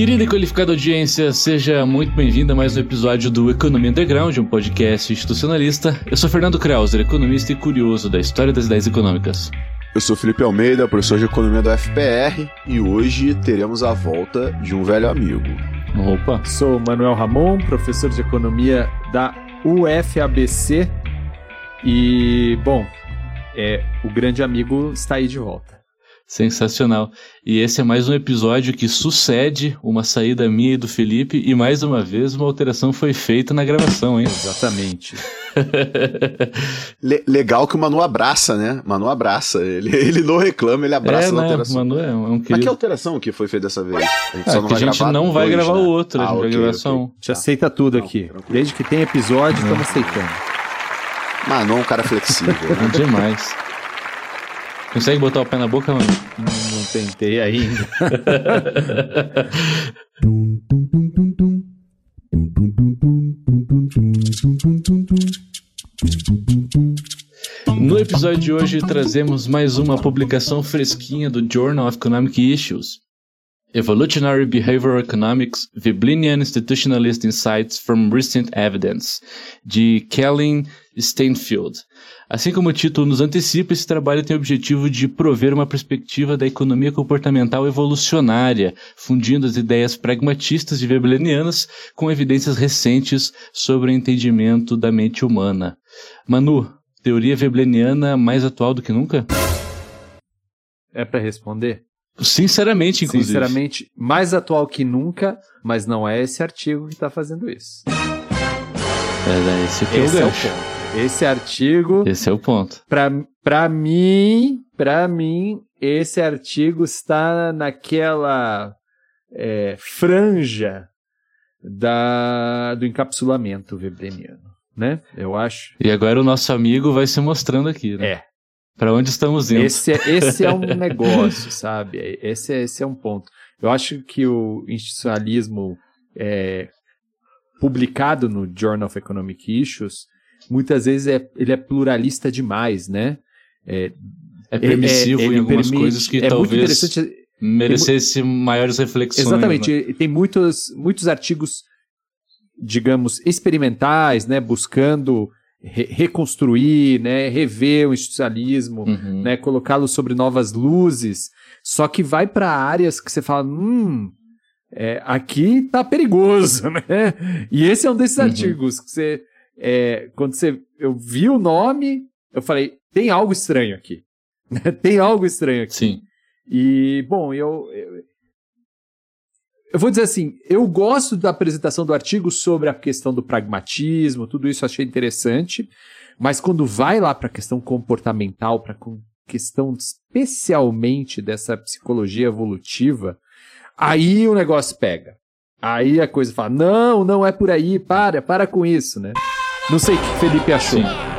Querida e qualificada audiência, seja muito bem-vinda a mais um episódio do Economia Underground, um podcast institucionalista. Eu sou Fernando Krauser, economista e curioso da história das ideias econômicas. Eu sou Felipe Almeida, professor de economia do FPR, e hoje teremos a volta de um velho amigo. Opa! Sou Manuel Ramon, professor de economia da UFABC, e, bom, é, o grande amigo está aí de volta. Sensacional. E esse é mais um episódio que sucede uma saída minha e do Felipe, e mais uma vez uma alteração foi feita na gravação, hein? Exatamente. Le legal que o Manu abraça, né? Manu abraça. Ele, ele não reclama, ele abraça é, na né? alteração. Manu é um querido. Mas que alteração que foi feita dessa vez? A gente, ah, que a gente não vai gravar né? o outro, a ah, gente okay, vai gravar só um. A gente aceita tudo Não, aqui. tranquilo. Desde que tem episódio, estamos aceitando. Manu é um cara flexível. né? Não demais. Consegue botar o pé na boca, mano? Não, não tentei ainda. No episódio de hoje trazemos mais uma publicação fresquinha do Journal of Economic Issues. Evolutionary Behavioral Economics, Veblenyan Institutionalist Insights from Recent Evidence, de Kellen Steinfeld. Assim como o título nos antecipa, esse trabalho tem o objetivo de prover uma perspectiva da economia comportamental evolucionária, fundindo as ideias pragmatistas de Veblenianas com evidências recentes sobre o entendimento da mente humana. Manu, teoria vebleniana mais atual do que nunca? É para responder? Sinceramente, inclusive. Sinceramente, mais atual que nunca, mas não é esse artigo que está fazendo isso. É, esse aqui é o Esse é o gancho. ponto. Esse artigo, Esse é o ponto. pra, pra mim, pra mim, esse artigo está naquela é, franja da, do encapsulamento webleniano, né? Eu acho. E agora o nosso amigo vai se mostrando aqui, né? É. Pra onde estamos indo. Esse é, esse é um negócio, sabe? Esse é, esse é um ponto. Eu acho que o institucionalismo é, publicado no Journal of Economic Issues, muitas vezes é, ele é pluralista demais, né? É, É permissivo ele em algumas permite- coisas que é talvez interessante. merecesse maiores reflexões. Exatamente. né? Tem muitos, muitos artigos, digamos, experimentais, né? Buscando re- reconstruir, né? Rever o institucionalismo, Uhum. né, colocá-lo sobre novas luzes, só que vai para áreas que você fala, hum, é, aqui tá perigoso, né? E esse é um desses Uhum. artigos que você, é, quando você, eu vi o nome, eu falei, tem algo estranho aqui, tem algo estranho aqui. Sim. E, bom, eu, eu. Eu vou dizer assim, eu gosto da apresentação do artigo sobre a questão do pragmatismo, tudo isso eu achei interessante, mas quando vai lá para a questão comportamental, para questão especialmente dessa psicologia evolutiva, aí o negócio pega. Aí a coisa fala: não, não é por aí, para, para com isso, né? Não sei o que Felipe achou. Sim.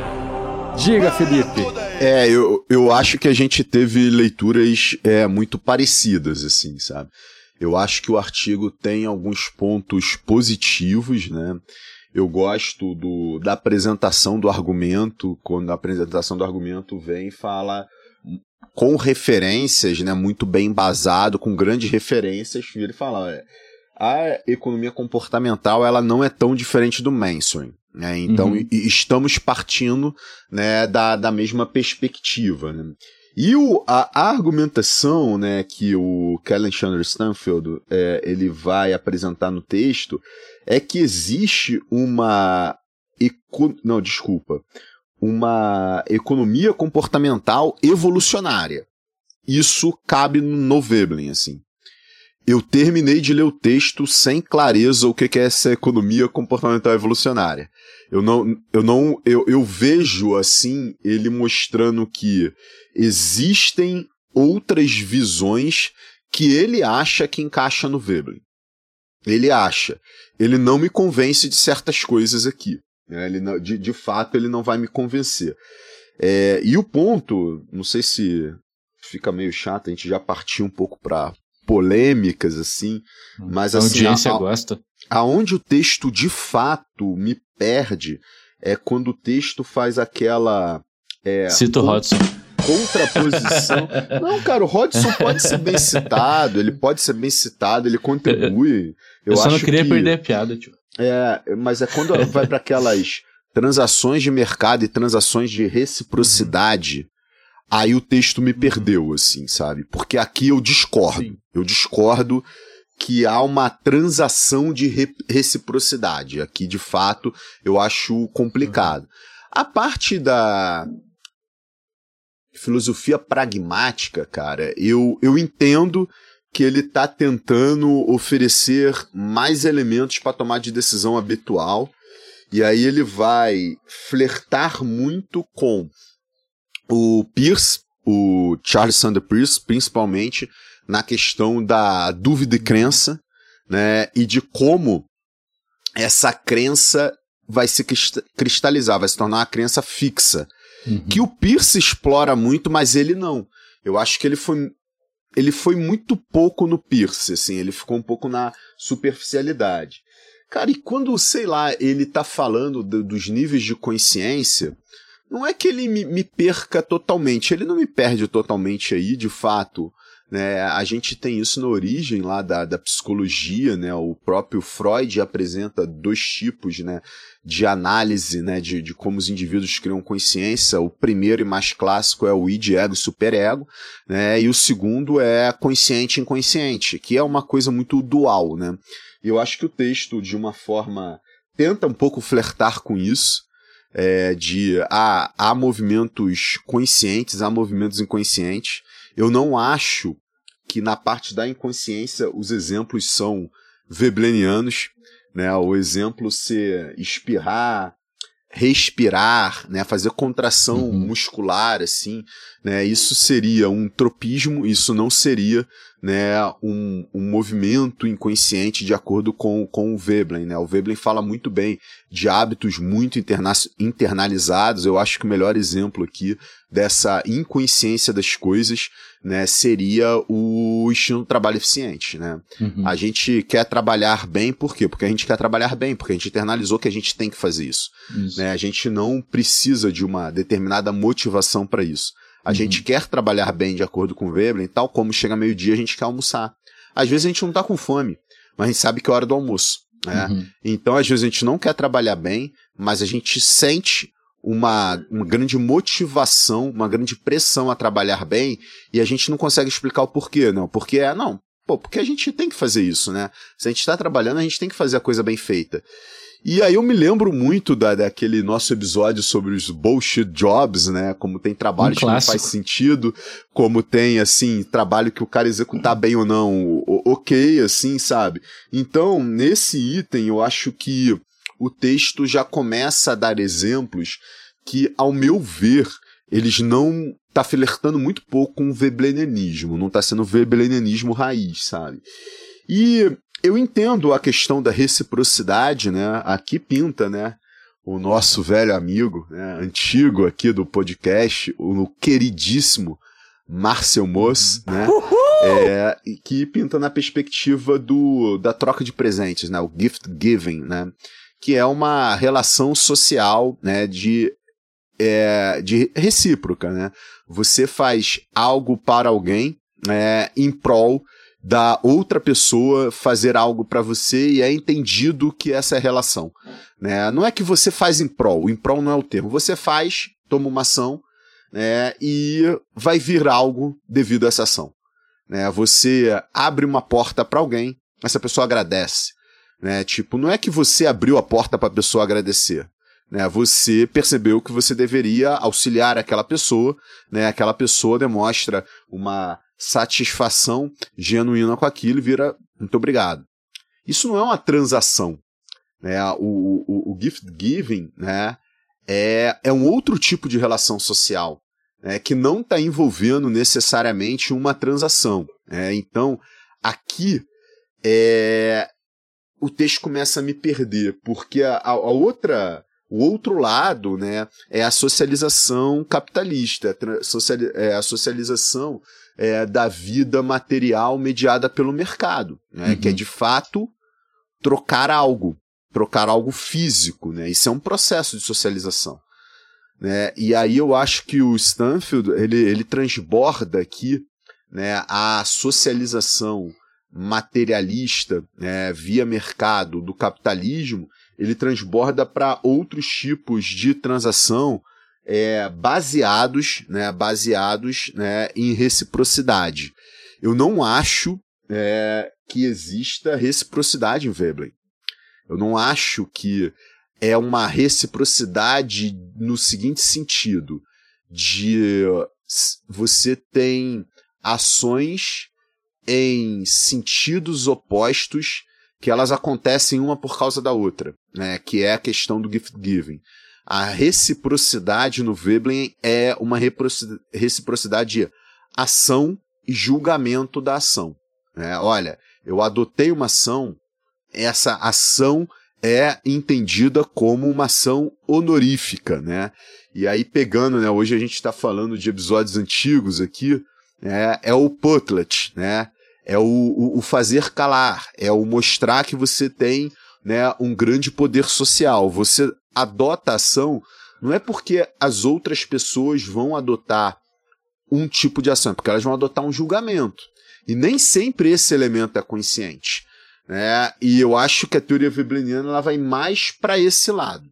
Diga, Felipe. É, eu, eu acho que a gente teve leituras é, muito parecidas, assim, sabe? Eu acho que o artigo tem alguns pontos positivos, né? Eu gosto do, da apresentação do argumento, quando a apresentação do argumento vem e fala com referências, né, muito bem embasado, com grandes referências, ele fala, olha, a economia comportamental ela não é tão diferente do mainstream, né? Então Uhum. estamos partindo né, da, da mesma perspectiva. Né? E o, a, a argumentação né, que o Kellen Chandler Stanfield é, ele vai apresentar no texto é que existe uma. eco- não, desculpa. Uma economia comportamental evolucionária. Isso cabe no Veblen, assim. Eu terminei de ler o texto sem clareza o que é essa economia comportamental evolucionária. Eu não, eu não, eu, eu vejo assim ele mostrando que existem outras visões que ele acha que encaixa no Veblen. Ele acha. Ele não me convence de certas coisas aqui. né? Ele não- de, de fato, ele não vai me convencer. É, e o ponto, não sei se fica meio chato, a gente já partiu um pouco para polêmicas assim, mas a assim, audiência a- gosta. aonde o texto de fato me perde é quando o texto faz aquela é, Cito com- Hodgson. contraposição. Não, cara, o Rodson pode ser bem citado, ele pode ser bem citado, ele contribui. Eu, eu só não queria que... perder a piada, tio. É, mas é quando vai para aquelas transações de mercado e transações de reciprocidade, aí o texto me perdeu, assim, sabe? Porque aqui eu discordo. Sim. Eu discordo que há uma transação de re reciprocidade. Aqui, de fato, eu acho complicado. A parte da filosofia pragmática, cara, eu, eu entendo que ele está tentando oferecer mais elementos para tomar de decisão habitual. E aí ele vai flertar muito com o Pierce, o Charles Sanders Pierce, principalmente na questão da dúvida e crença, né? E de como essa crença vai se cristalizar, vai se tornar uma crença fixa. Uhum. Que o Pierce explora muito, mas ele não. Eu acho que ele foi ele foi muito pouco no Pierce, assim, ele ficou um pouco na superficialidade. Cara, e quando, sei lá, ele tá falando do, dos níveis de consciência, não é que ele me, me, perca totalmente, ele não me perde totalmente aí, de fato. Né? A gente tem isso na origem lá da, da psicologia, né? O próprio Freud apresenta dois tipos, né? De análise, né? De, de como os indivíduos criam consciência. O primeiro e mais clássico é o id, ego e superego, né? E o segundo é consciente e inconsciente, que é uma coisa muito dual, né? E eu acho que o texto, de uma forma, tenta um pouco flertar com isso, é, de ah, há movimentos conscientes, há movimentos inconscientes. Eu não acho que na parte da inconsciência os exemplos são veblenianos, né? O exemplo ser espirrar, respirar, né, fazer contração uhum. muscular, assim, né, isso seria um tropismo, isso não seria, né, um, um movimento inconsciente de acordo com, com o Veblen, né, o Veblen fala muito bem de hábitos muito interna internalizados, eu acho que o melhor exemplo aqui dessa inconsciência das coisas, né, seria o estilo do trabalho eficiente, né? Uhum. A gente quer trabalhar bem, por quê? Porque a gente quer trabalhar bem, porque a gente internalizou que a gente tem que fazer isso. isso. Né? A gente não precisa de uma determinada motivação para isso. A uhum. gente quer trabalhar bem de acordo com o Veblen, tal como chega meio-dia a gente quer almoçar. Às vezes a gente não tá com fome, mas a gente sabe que é hora do almoço. Né? Uhum. Então, às vezes, a gente não quer trabalhar bem, mas a gente sente uma, uma grande motivação, uma grande pressão a trabalhar bem, e a gente não consegue explicar o porquê, não. Porque é, não, pô, porque a gente tem que fazer isso, né? Se a gente está trabalhando, a gente tem que fazer a coisa bem feita. E aí eu me lembro muito da, daquele nosso episódio sobre os bullshit jobs, né? Como tem trabalho um que não faz sentido, como tem, assim, trabalho que o cara executar bem ou não, ok, assim, sabe? Então, nesse item, eu acho que o texto já começa a dar exemplos que, ao meu ver, eles não tá flertando muito pouco com o veblenianismo, não tá sendo veblenianismo raiz, sabe? E eu entendo a questão da reciprocidade, né? Aqui pinta, né? O nosso velho amigo, né? antigo aqui do podcast, o queridíssimo Marcel Moss, né? É, que pinta na perspectiva do, da troca de presentes, né? O gift giving, né? Que é uma relação social né, de, é, de recíproca. Né? Você faz algo para alguém é, em prol da outra pessoa fazer algo para você e é entendido que essa é a relação. Né? Não é que você faz em prol, em prol não é o termo. Você faz, toma uma ação né, e vai vir algo devido a essa ação. Né? Você abre uma porta para alguém, essa pessoa agradece. Né? Tipo, não é que você abriu a porta para a pessoa agradecer. Né? Você percebeu que você deveria auxiliar aquela pessoa, né? Aquela pessoa demonstra uma satisfação genuína com aquilo e vira muito obrigado. Isso não é uma transação. Né? O, o, o gift giving né? é, é um outro tipo de relação social né? que não está envolvendo necessariamente uma transação. Né? Então, aqui é, o texto começa a me perder, porque a, a, outra o outro lado né, é a socialização capitalista, é a socialização é, da vida material mediada pelo mercado, né, uhum. que é de fato trocar algo, trocar algo físico. Né, isso é um processo de socialização. Né? E aí eu acho que o Stanfield ele, ele transborda aqui né, a socialização materialista né, via mercado do capitalismo, ele transborda para outros tipos de transação é, baseados, né, baseados né, em reciprocidade. Eu não acho é, que exista reciprocidade em Veblen. Eu não acho que é uma reciprocidade no seguinte sentido: de você tem ações em sentidos opostos que elas acontecem uma por causa da outra, né? Que é a questão do gift giving. A reciprocidade no Veblen é uma reciprocidade de ação e julgamento da ação. Né? Olha, eu adotei uma ação, essa ação é entendida como uma ação honorífica, né? E aí pegando, né? Hoje a gente está falando de episódios antigos aqui, né? É o putlet, né? É o, o, o, fazer calar, é o mostrar que você tem, né? Um grande poder social. Você adota a ação não é porque as outras pessoas vão adotar um tipo de ação, é porque elas vão adotar um julgamento. E nem sempre esse elemento é consciente. Né? E eu acho que a teoria webliniana ela vai mais para esse lado.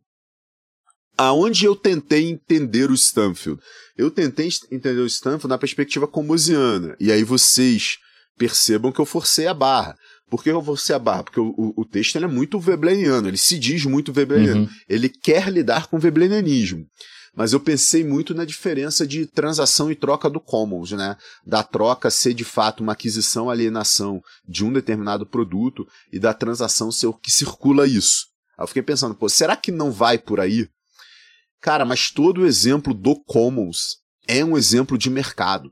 Aonde eu tentei entender o Stanfield? Eu tentei entender o Stanfield na perspectiva comosiana. E aí vocês percebam que eu forcei a barra. Por que eu forcei a barra? Porque o, o, o texto é muito webleniano, ele se diz muito webleniano. Uhum. Ele quer lidar com o weblenianismo mas eu pensei muito na diferença de transação e troca do commons, né? Da troca ser de fato uma aquisição alienação de um determinado produto e da transação ser o que circula isso. Aí eu fiquei pensando, pô, será que não vai por aí? Cara, mas todo o exemplo do commons é um exemplo de mercado.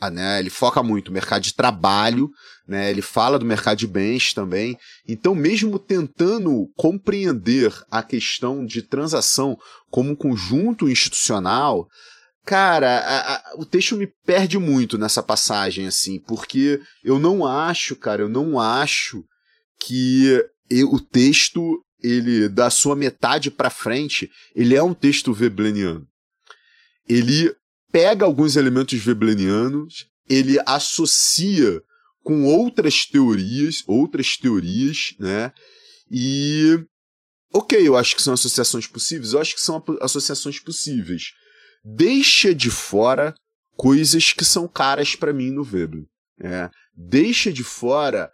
Ah, né? Ele foca muito no mercado de trabalho, né? Ele fala do mercado de bens também. Então, mesmo tentando compreender a questão de transação como um conjunto institucional, cara, a, a, o texto me perde muito nessa passagem, assim, porque eu não acho, cara, eu não acho que eu, o texto, ele, da sua metade para frente, ele é um texto vebleniano. Ele pega alguns elementos weblenianos, ele associa com outras teorias, outras teorias, né? E ok, eu acho que são associações possíveis, eu acho que são associações possíveis. Deixa de fora coisas que são caras para mim no Veblen. Né? Deixa de fora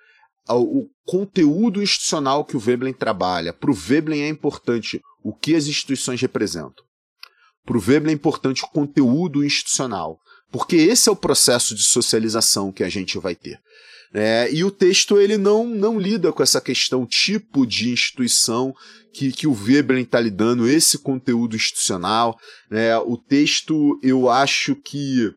o conteúdo institucional que o Veblen trabalha. Para o Veblen é importante o que as instituições representam. Para o Veblen é importante o conteúdo institucional, porque esse é o processo de socialização que a gente vai ter. É, e o texto ele não, não lida com essa questão tipo de instituição que, que o Veblen está lidando, esse conteúdo institucional. Né? O texto, eu acho que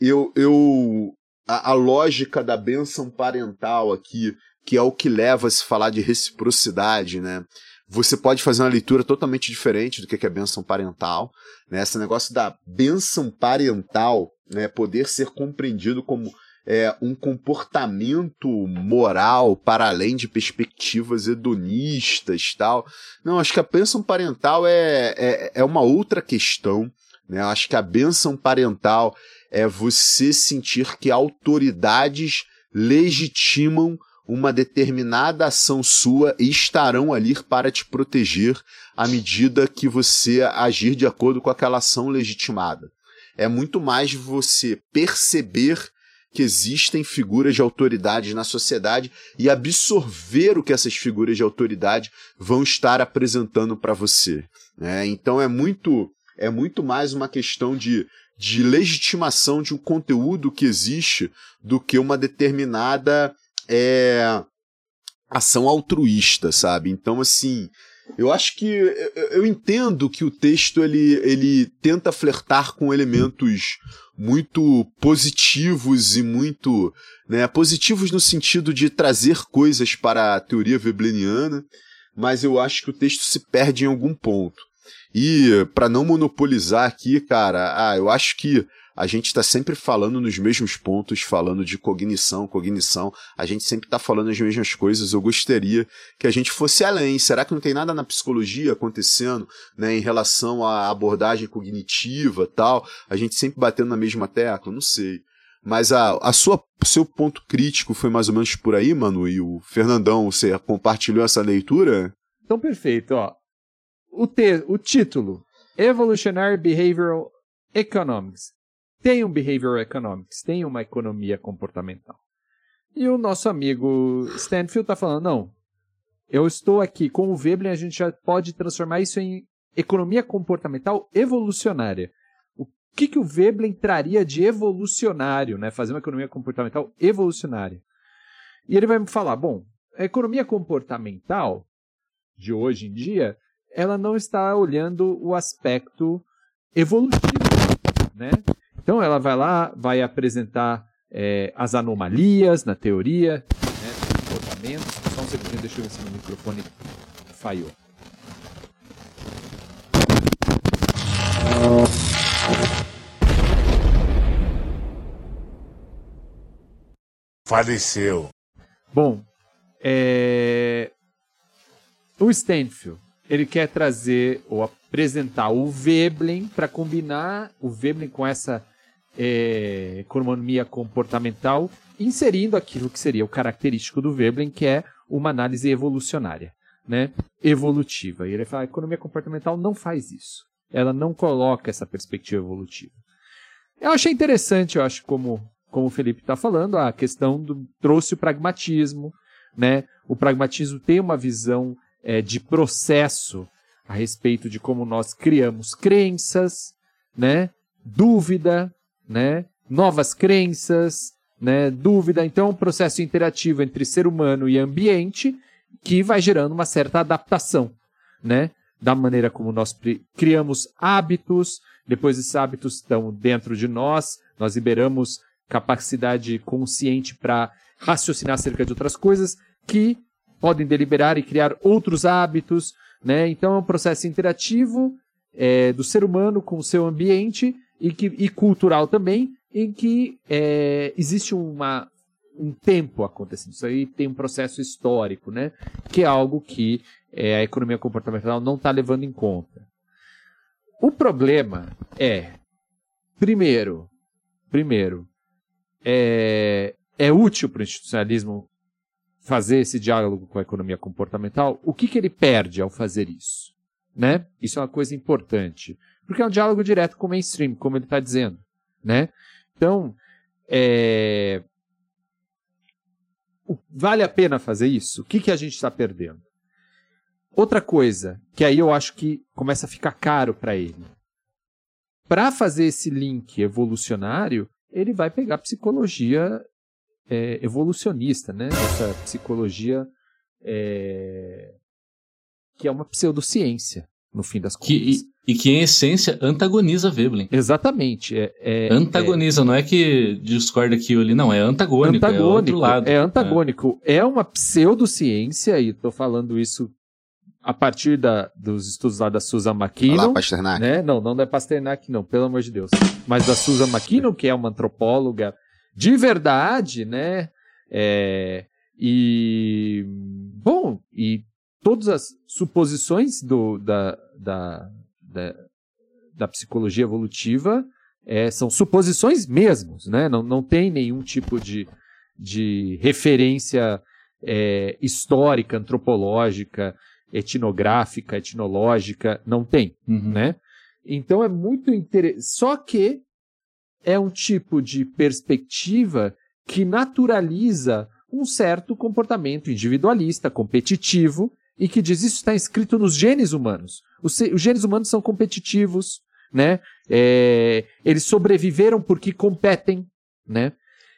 eu, eu a, a lógica da benção parental aqui, que é o que leva a se falar de reciprocidade, né? você pode fazer uma leitura totalmente diferente do que é benção parental. Né? Esse negócio da benção parental né, poder ser compreendido como é, um comportamento moral para além de perspectivas hedonistas tal. Não, acho que a bênção parental é, é, é uma outra questão. Né? Acho que a bênção parental é você sentir que autoridades legitimam uma determinada ação sua e estarão ali para te proteger à medida que você agir de acordo com aquela ação legitimada. É muito mais você perceber que existem figuras de autoridade na sociedade e absorver o que essas figuras de autoridade vão estar apresentando para você. Né? Então é muito é muito mais uma questão de, de legitimação de um conteúdo que existe do que uma determinada é, ação altruísta, sabe? Então, assim, eu acho que eu entendo que o texto ele, ele tenta flertar com elementos muito positivos e muito né, positivos no sentido de trazer coisas para a teoria webleniana, mas eu acho que o texto se perde em algum ponto. E para não monopolizar aqui, cara, ah, eu acho que a gente está sempre falando nos mesmos pontos, falando de cognição, cognição, a gente sempre está falando as mesmas coisas. Eu gostaria que a gente fosse além. Será que não tem nada na psicologia acontecendo, né, em relação à abordagem cognitiva tal? A gente sempre batendo na mesma tecla? Não sei. Mas a, a sua seu ponto crítico foi mais ou menos por aí, mano? E o Fernandão, você compartilhou essa leitura? Então, perfeito, ó. O, te, o título, Evolutionary Behavioral Economics. Tem um Behavioral Economics, tem uma economia comportamental. E o nosso amigo Stanfield está falando, não, eu estou aqui com o Veblen, a gente já pode transformar isso em economia comportamental evolucionária. O que, que o Veblen traria de evolucionário, né? Fazer uma economia comportamental evolucionária. E ele vai me falar, bom, a economia comportamental de hoje em dia, ela não está olhando o aspecto evolutivo, né? Então ela vai lá, vai apresentar é, as anomalias na teoria, né, comportamentos. Só um segundinho, deixa eu ver se meu microfone falhou. Faleceu. Bom, é... o Stanfield, ele quer trazer ou apresentar o Veblen para combinar o Veblen com essa é, economia comportamental, inserindo aquilo que seria o característico do Veblen, que é uma análise evolucionária, né? evolutiva. E ele fala, a economia comportamental não faz isso. Ela não coloca essa perspectiva evolutiva. Eu achei interessante, eu acho, como, como o Felipe está falando, a questão do trouxe o pragmatismo, né? O pragmatismo tem uma visão é, de processo a respeito de como nós criamos crenças, né? Dúvida, né? Novas crenças, né? Dúvida. Então, é um processo interativo entre ser humano e ambiente que vai gerando uma certa adaptação, né? Da maneira como nós criamos hábitos, depois esses hábitos estão dentro de nós, nós liberamos capacidade consciente para raciocinar acerca de outras coisas que podem deliberar e criar outros hábitos, né? Então é um processo interativo é, do ser humano com o seu ambiente e, que, e cultural também, em que é, existe uma, um tempo acontecendo. Isso aí tem um processo histórico, né? Que é algo que é, a economia comportamental não está levando em conta. O problema é, primeiro, primeiro, é, é útil para o institucionalismo fazer esse diálogo com a economia comportamental, o que, que ele perde ao fazer isso? Né? Isso é uma coisa importante. Porque é um diálogo direto com o mainstream, como ele está dizendo. Né? Então, é... vale a pena fazer isso? O que, que a gente está perdendo? Outra coisa, que aí eu acho que começa a ficar caro para ele. Para fazer esse link evolucionário, ele vai pegar psicologia é, evolucionista, né? Essa psicologia é, que é uma pseudociência, no fim das contas. Que, e, e, que, em essência, antagoniza Veblen. Exatamente. É, é antagoniza, não é que discorda aqui ou ali, não, é antagônico, antagônico é outro lado. É antagônico. É, é uma pseudociência, e estou falando isso a partir da, dos estudos lá da Susan McKinnon. Olá, Pasternak. Né? Não, não é Pasternak, não, pelo amor de Deus. Mas da Susan McKinnon, que é uma antropóloga de verdade, né? É, e bom, e todas as suposições do, da, da, da, da psicologia evolutiva é, são suposições mesmos, né? Não, não tem nenhum tipo de, de referência é, histórica, antropológica, etnográfica, etnológica, não tem, uhum. né? Então é muito interessante. Só que é um tipo de perspectiva que naturaliza um certo comportamento individualista, competitivo, e que diz isso está escrito nos genes humanos. Os, os genes humanos são competitivos, né? É, eles sobreviveram porque competem, né?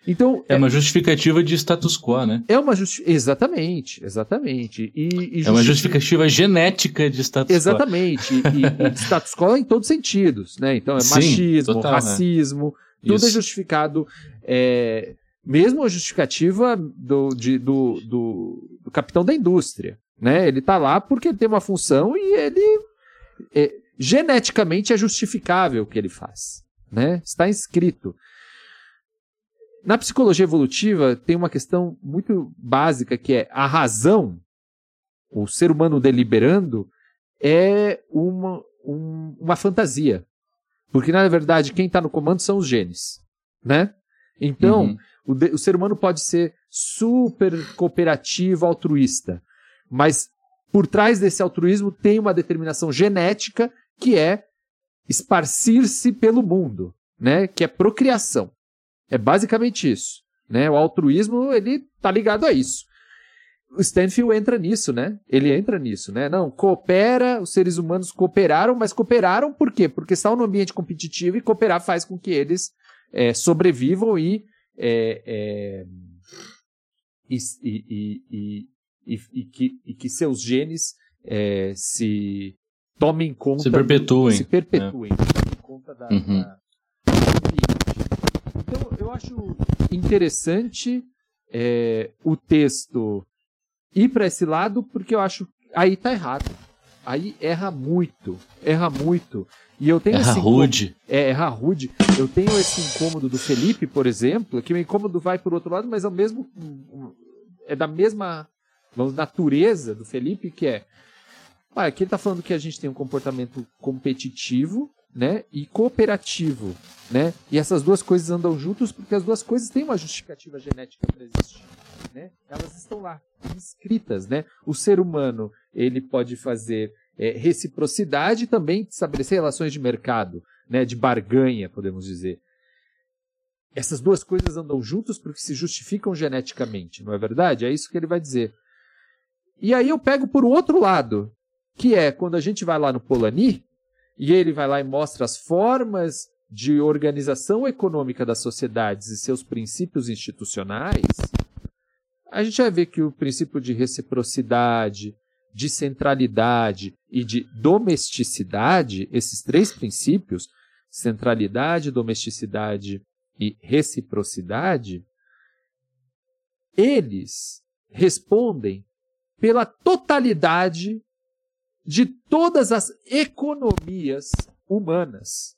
Então é, é, uma justificativa de status quo, né? É uma justi exatamente, exatamente. E, e É uma justificativa genética de status exatamente. quo. Exatamente. E, e, de status quo em todos os sentidos, né? Então é Sim, machismo, total, né? racismo, né? tudo é Isso. é justificado. É, mesmo a justificativa do, de, do, do, do, capitão da indústria, né? Ele está lá porque ele tem uma função e ele é, geneticamente é justificável o que ele faz, né? Está inscrito. Na psicologia evolutiva tem uma questão muito básica que é a razão, o ser humano deliberando, é uma, um, uma fantasia. Porque, na verdade, quem está no comando são os genes. Né? Então, uhum. o, de, o ser humano pode ser super cooperativo, altruísta. Mas por trás desse altruísmo tem uma determinação genética que é esparcir-se pelo mundo, né? Que é procriação. É basicamente isso, né? O altruísmo ele tá ligado a isso. O Stanfield entra nisso, né? Ele entra nisso, né? Não, coopera, os seres humanos cooperaram, mas cooperaram por quê? Porque estão no ambiente competitivo e cooperar faz com que eles é, sobrevivam e, é, é, e, e, e, que, e que seus genes é, se tomem conta. Se perpetuem. se perpetuem. Tomem conta da, uhum. da, eu acho interessante é, o texto ir para esse lado, porque eu acho aí tá errado. Aí erra muito, erra muito. E eu tenho erra esse rude. É, erra rude. Eu tenho esse incômodo do Felipe, por exemplo, que o incômodo vai por outro lado, mas é o mesmo é da mesma vamos, natureza do Felipe, que é ah, aqui ele está falando que a gente tem um comportamento competitivo, né, e cooperativo, né? E essas duas coisas andam juntos porque as duas coisas têm uma justificativa genética para existir, né? Elas estão lá, inscritas, né? O ser humano, ele pode fazer é, reciprocidade e também estabelecer relações de mercado, né, de barganha, podemos dizer. Essas duas coisas andam juntos porque se justificam geneticamente, não é verdade? É isso que ele vai dizer. E aí eu pego por outro lado, que é quando a gente vai lá no Polanyi, e ele vai lá e mostra as formas de organização econômica das sociedades e seus princípios institucionais, a gente vai ver que o princípio de reciprocidade, de centralidade e de domesticidade, esses três princípios, centralidade, domesticidade e reciprocidade, eles respondem pela totalidade de todas as economias humanas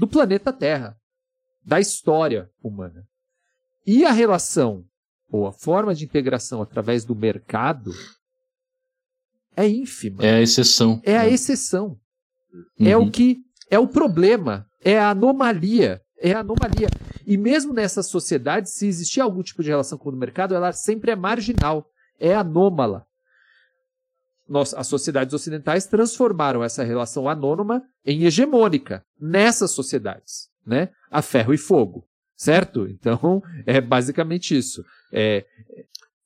do planeta Terra, da história humana. E a relação, ou a forma de integração através do mercado, é ínfima. É a exceção. É a exceção. Uhum. É o que é o problema, é a anomalia, é a anomalia. E mesmo nessa sociedade, se existir algum tipo de relação com o mercado, ela sempre é marginal é anômala. Nós, as sociedades ocidentais transformaram essa relação anônima em hegemônica nessas sociedades, né? A ferro e fogo, certo? Então, é basicamente isso. É...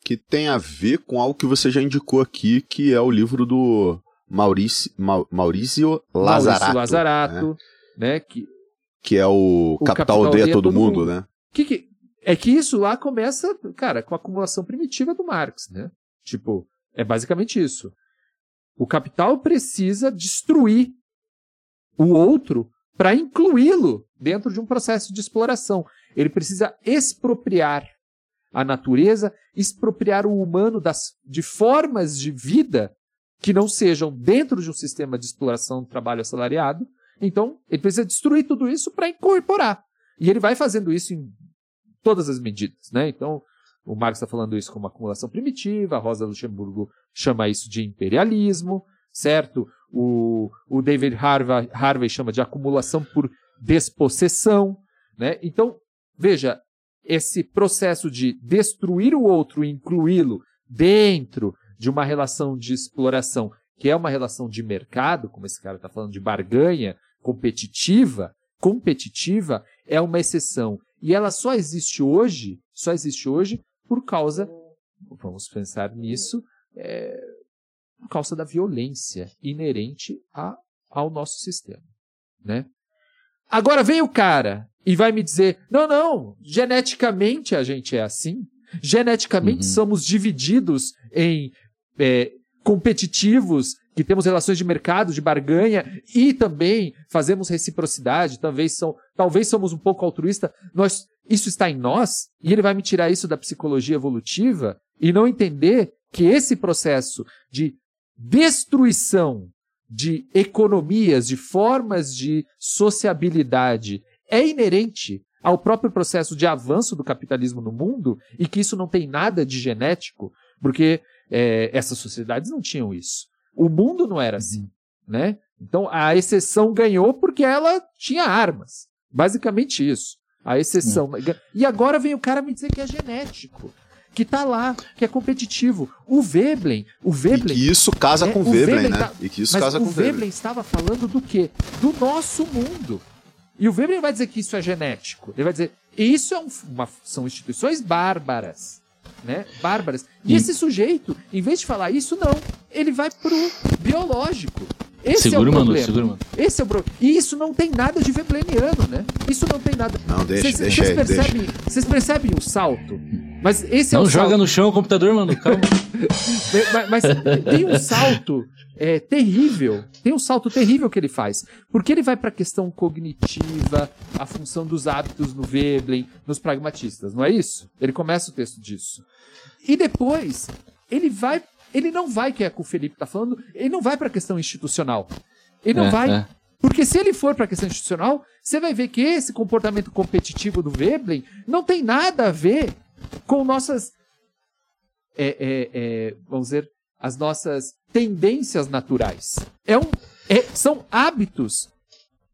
Que tem a ver com algo que você já indicou aqui, que é o livro do Maurício, Maurício Lazarato. Maurício Lazarato, né? né? Que, que é o, o Capital, Capital Odeia Todo, todo mundo, mundo, né? Que, que, é que isso lá começa, cara, com a acumulação primitiva do Marx, né? Tipo, é basicamente isso. O capital precisa destruir o outro para incluí-lo dentro de um processo de exploração. Ele precisa expropriar a natureza, expropriar o humano das, de formas de vida que não sejam dentro de um sistema de exploração do trabalho assalariado. Então, ele precisa destruir tudo isso para incorporar. E ele vai fazendo isso em todas as medidas, né? Então, o Marx está falando isso como acumulação primitiva, a Rosa Luxemburgo chama isso de imperialismo, certo? O, o David Harvey, Harvey chama de acumulação por despossessão, né? Então, veja, esse processo de destruir o outro e incluí-lo dentro de uma relação de exploração, que é uma relação de mercado, como esse cara está falando de barganha competitiva, competitiva é uma exceção. E ela só existe hoje, só existe hoje por causa, vamos pensar nisso, é, por causa da violência inerente a, ao nosso sistema, né? Agora vem o cara e vai me dizer: não, não, geneticamente a gente é assim. Geneticamente uhum. somos divididos em é, competitivos que temos relações de mercado, de barganha e também fazemos reciprocidade, talvez, são, talvez somos um pouco altruísta, nós, isso está em nós, e ele vai me tirar isso da psicologia evolutiva e não entender que esse processo de destruição de economias, de formas de sociabilidade é inerente ao próprio processo de avanço do capitalismo no mundo e que isso não tem nada de genético, porque é, essas sociedades não tinham isso. O mundo não era assim, né? Então a exceção ganhou porque ela tinha armas. Basicamente isso. A exceção. E agora vem o cara me dizer que é genético que tá lá, que é competitivo. O Veblen, o Veblen. E que isso casa é, com o Veblen, Veblen né? Tá, e que isso mas casa o com o Veblen. estava falando do quê? Do nosso mundo. E o Veblen vai dizer que isso é genético. Ele vai dizer, isso é um, uma, são instituições bárbaras. Né? Bárbaras. E, e esse sujeito, em vez de falar isso, não. Ele vai pro biológico. Esse segura, é o problema. Mano, segura, mano. Esse é o problema. E isso não tem nada de vebleniano, né? Isso não tem nada. Não, deixa, cês, deixa, cês percebem, deixa. Vocês percebem o salto? Mas esse é não o joga salto. no chão o computador, mano. Calma. mas, mas, tem um salto é, terrível. Tem um salto terrível que ele faz. Porque ele vai para a questão cognitiva, a função dos hábitos no Veblen, nos pragmatistas, não é isso? Ele começa o texto disso. E depois, ele vai ele não vai, que é o que o Felipe está falando, ele não vai para a questão institucional. Ele não é, vai. É. Porque se ele for para a questão institucional, você vai ver que esse comportamento competitivo do Veblen não tem nada a ver com nossas. É, é, é, vamos dizer, as nossas tendências naturais. É um, é, são hábitos,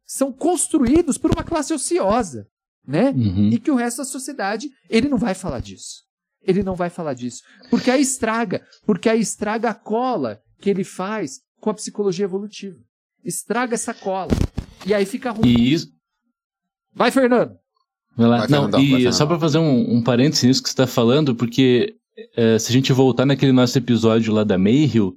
são construídos por uma classe ociosa, né? Uhum. E que o resto da sociedade, ele não vai falar disso. Ele não vai falar disso. Porque aí estraga. Porque aí estraga a cola que ele faz com a psicologia evolutiva. Estraga essa cola. E aí fica ruim. E isso... Vai, Fernando. Vai lá. Vai, não, Fernando, e vai, só para fazer um, um parênteses nisso que você está falando, porque é, se a gente voltar naquele nosso episódio lá da Mayhill,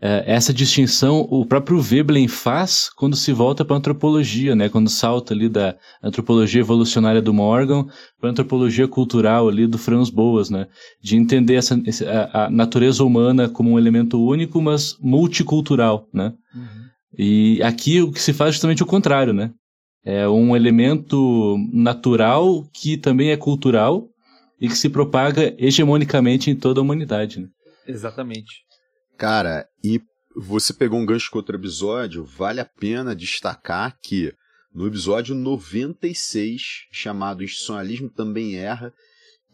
essa distinção o próprio Veblen faz quando se volta para a antropologia, né? Quando salta ali da antropologia evolucionária do Morgan para a antropologia cultural ali do Franz Boas, né? De entender essa, a, a, natureza humana como um elemento único, mas multicultural, né? Uhum. E aqui o que se faz é justamente o contrário, né? É um elemento natural que também é cultural e que se propaga hegemonicamente em toda a humanidade, né? Exatamente. Cara, e você pegou um gancho com outro episódio, vale a pena destacar que no episódio 96, chamado Institucionalismo Também Erra,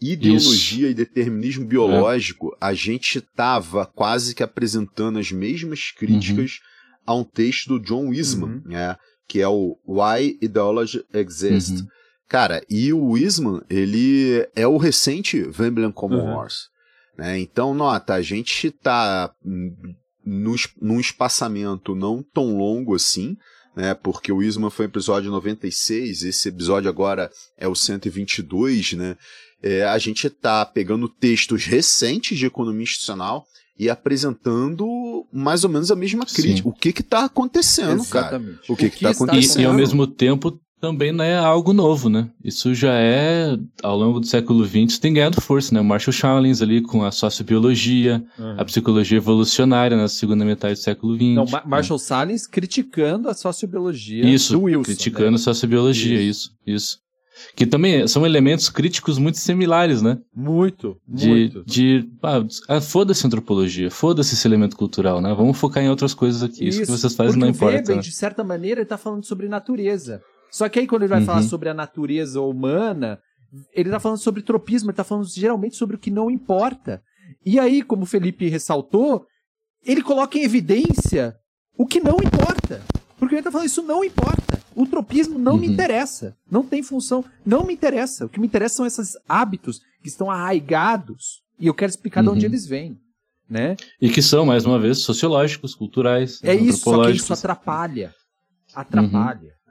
Ideologia Isso. e Determinismo Biológico, é. a gente estava quase que apresentando as mesmas críticas uhum. a um texto do John Wiseman, uhum. né, que é o Why Ideology Exists. Uhum. Cara, e o Wiseman, ele é o recente Veblen Common uhum. Né? Então, nota, a gente está num, num espaçamento não tão longo assim, né? Porque o Isma foi episódio 96, esse episódio agora é o 122, né? É, a gente está pegando textos recentes de economia institucional e apresentando mais ou menos a mesma crítica. Sim. O que está acontecendo, Exatamente. cara? O que está acontecendo? E, e ao mesmo tempo também não é algo novo, né? Isso já é, ao longo do século XX, tem ganhado força, né? O Marshall Chalens ali com a sociobiologia, uhum. a psicologia evolucionária na segunda metade do século XX. Não, Ma Marshall né? Salins criticando a sociobiologia isso, do Wilson. criticando né? a sociobiologia, isso, isso. isso. Que também são elementos críticos muito similares, né? Muito, de, muito. De, ah, ah, foda-se antropologia, foda-se esse elemento cultural, né? Vamos focar em outras coisas aqui. Isso, Isso que vocês fazem não importa. Weber, né? de certa maneira, ele está falando sobre natureza. Só que aí quando ele vai uhum. falar sobre a natureza humana, ele tá falando sobre tropismo, ele tá falando geralmente sobre o que não importa. E aí, como o Felipe ressaltou, ele coloca em evidência o que não importa. Porque ele tá falando, isso não importa. O tropismo não uhum. me interessa. Não tem função. Não me interessa. O que me interessa são esses hábitos que estão arraigados. E eu quero explicar uhum. de onde uhum. eles vêm. Né? E que são, mais uma vez, sociológicos, culturais. É isso, só que isso atrapalha. Atrapalha.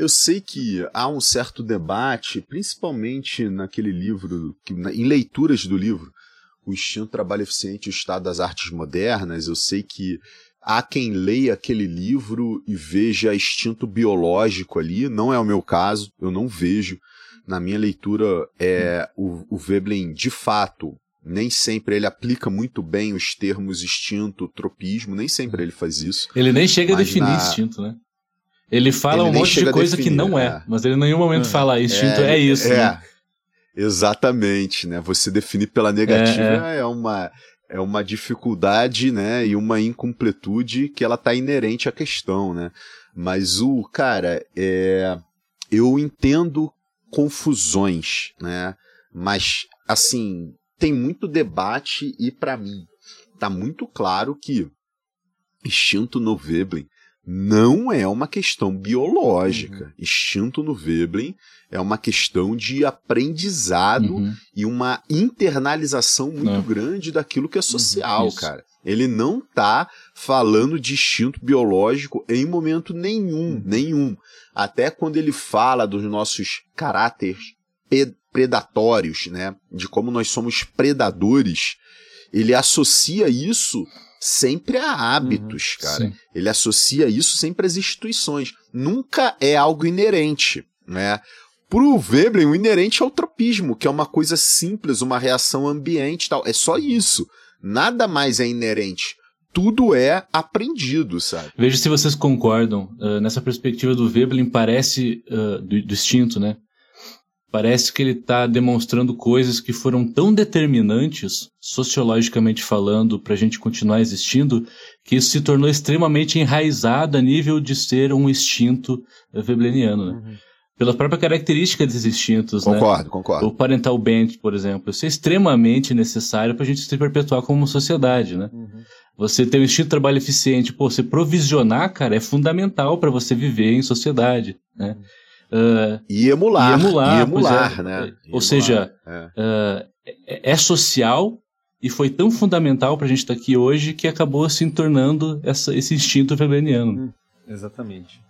Eu sei que há um certo debate, principalmente naquele livro, em leituras do livro, O Instinto Trabalho Eficiente e o Estado das Artes Modernas. Eu sei que há quem leia aquele livro e veja instinto biológico ali. Não é o meu caso, eu não vejo. Na minha leitura, é o, o Veblen, de fato, nem sempre ele aplica muito bem os termos instinto, tropismo, nem sempre ele faz isso. Ele nem chega a definir na... instinto, né? Ele fala ele um monte de coisa definir, que não é, é, mas ele em nenhum momento é. fala instinto é, é isso. É, né? exatamente, né? Você definir pela negativa é, é. é uma é uma dificuldade, né, e uma incompletude que ela tá inerente à questão, né? Mas o, cara, é, eu entendo confusões, né? Mas, assim, tem muito debate e para mim tá muito claro que instinto no Veblen não é uma questão biológica. Uhum. Instinto no Veblen é uma questão de aprendizado uhum. e uma internalização muito é. grande daquilo que é uhum. social, uhum. cara. Ele não tá falando de instinto biológico em momento nenhum, uhum. nenhum. Até quando ele fala dos nossos caráteres predatórios, né? De como nós somos predadores, ele associa isso sempre a hábitos, uhum, cara. Sim. Ele associa isso sempre às instituições. Nunca é algo inerente, né? Pro Veblen, o inerente é o tropismo, que é uma coisa simples, uma reação ambiente tal. É só isso. Nada mais é inerente. Tudo é aprendido, sabe? Veja se vocês concordam. Uh, nessa perspectiva do Veblen, parece uh, do, do instinto, né? Parece que ele está demonstrando coisas que foram tão determinantes, sociologicamente falando, para a gente continuar existindo, que isso se tornou extremamente enraizado a nível de ser um instinto webleniano, né? Uhum. Pela própria característica desses instintos, concordo, né? Concordo, concordo. O parental band, por exemplo, isso é extremamente necessário para a gente se perpetuar como sociedade, né? Uhum. Você ter um instinto de trabalho eficiente, pô, você provisionar, cara, é fundamental para você viver em sociedade, né? Uhum. Uh, e emular. E emular, e emular é. né? Ou emular, seja, é. Uh, é. social e foi tão fundamental para a gente estar tá aqui hoje que acabou se tornando essa, esse instinto weberiano. Hum, exatamente.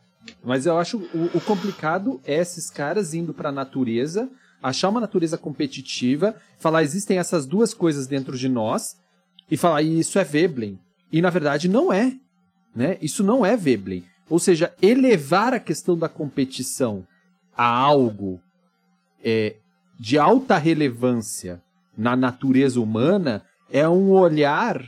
Mas eu acho o, o complicado é esses caras indo para a natureza, achar uma natureza competitiva, falar existem essas duas coisas dentro de nós e falar isso é Veblen. E na verdade não é, né? Isso não é Veblen. Ou seja, elevar a questão da competição a algo é, de alta relevância na natureza humana é um olhar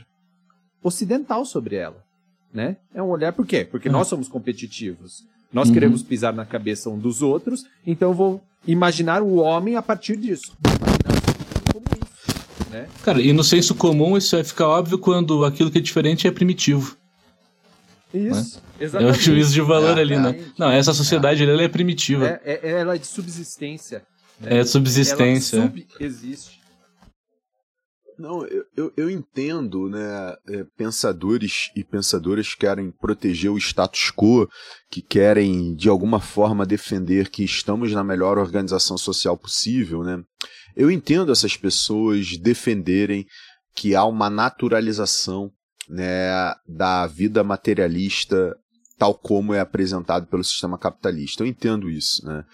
ocidental sobre ela. Né? É um olhar por quê? Porque nós somos competitivos. Nós uhum. queremos pisar na cabeça um dos outros, então vou imaginar o homem a partir disso. Né? Cara, e no senso comum isso vai ficar óbvio quando aquilo que é diferente é primitivo. Isso, né? exatamente. É o juízo de valor é, ali, né? Não, essa sociedade é. ela é primitiva. É, é, ela é de subsistência. Né? É de subsistência. Ela subexiste. Não, eu, eu, eu, entendo, né? É, pensadores e pensadoras querem proteger o status quo, que querem de alguma forma defender que estamos na melhor organização social possível, né? Eu entendo essas pessoas defenderem que há uma naturalização né, da vida materialista tal como é apresentado pelo sistema capitalista. Eu entendo isso, né?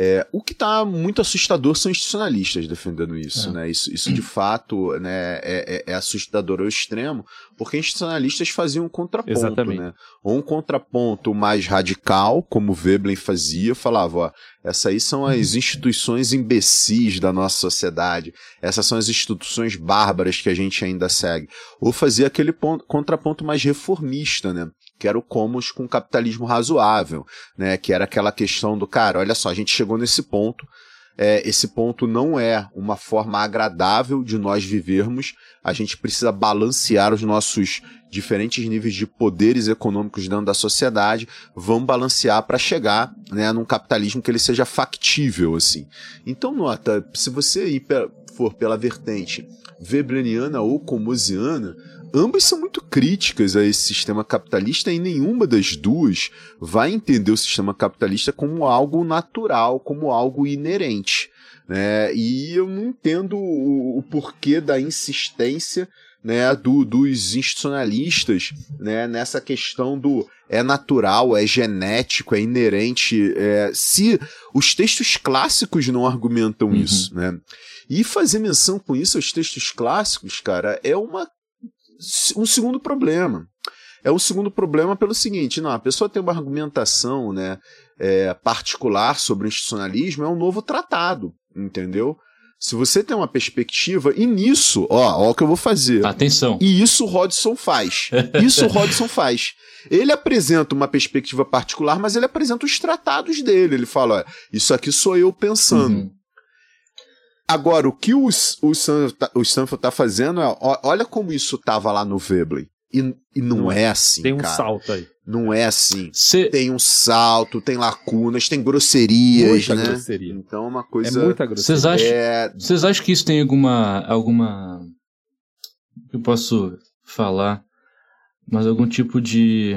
É, o que está muito assustador são institucionalistas defendendo isso, é. né? Isso, isso de fato né, é, é, é, assustador ao extremo, porque institucionalistas faziam um contraponto, Exatamente. né? Ou um contraponto mais radical, como Veblen fazia, falava, ó, essas aí são as instituições imbecis da nossa sociedade, essas são as instituições bárbaras que a gente ainda segue. Ou fazia aquele ponto, contraponto mais reformista, né? Que era o Commons com capitalismo razoável, né? Que era aquela questão do cara, olha só, a gente chegou nesse ponto, é, esse ponto não é uma forma agradável de nós vivermos, a gente precisa balancear os nossos diferentes níveis de poderes econômicos dentro da sociedade, vamos balancear para chegar né, num capitalismo que ele seja factível, assim. Então, nota, se você for pela vertente webraniana ou comosiana, ambas são muito críticas a esse sistema capitalista e nenhuma das duas vai entender o sistema capitalista como algo natural, como algo inerente. Né? E eu não entendo o, o porquê da insistência né, do, dos institucionalistas né, nessa questão do é natural, é genético, é inerente. É, se os textos clássicos não argumentam uhum. isso, né? E fazer menção com isso aos textos clássicos, cara, é uma um segundo problema. É um segundo problema pelo seguinte, não, a pessoa tem uma argumentação né, é, particular sobre o institucionalismo, é um novo tratado, entendeu? Se você tem uma perspectiva, e nisso, ó, ó o que eu vou fazer. Atenção. E isso o Rodson faz. Isso o Rodson faz. Ele apresenta uma perspectiva particular, mas ele apresenta os tratados dele. Ele fala: ó, isso aqui sou eu pensando. Uhum. Agora, o que o, o, Stanford tá, o Stanford tá fazendo é. Olha como isso tava lá no Veblen. E, e não, Não é assim. Tem um cara. salto aí. Não é assim. Cê- Tem um salto, tem lacunas, tem grosserias, Muita né? grosseria. Então é uma É coisa. muita grosseria. Vocês acham, é, vocês acham que isso tem alguma. alguma. Eu posso falar, mas algum tipo de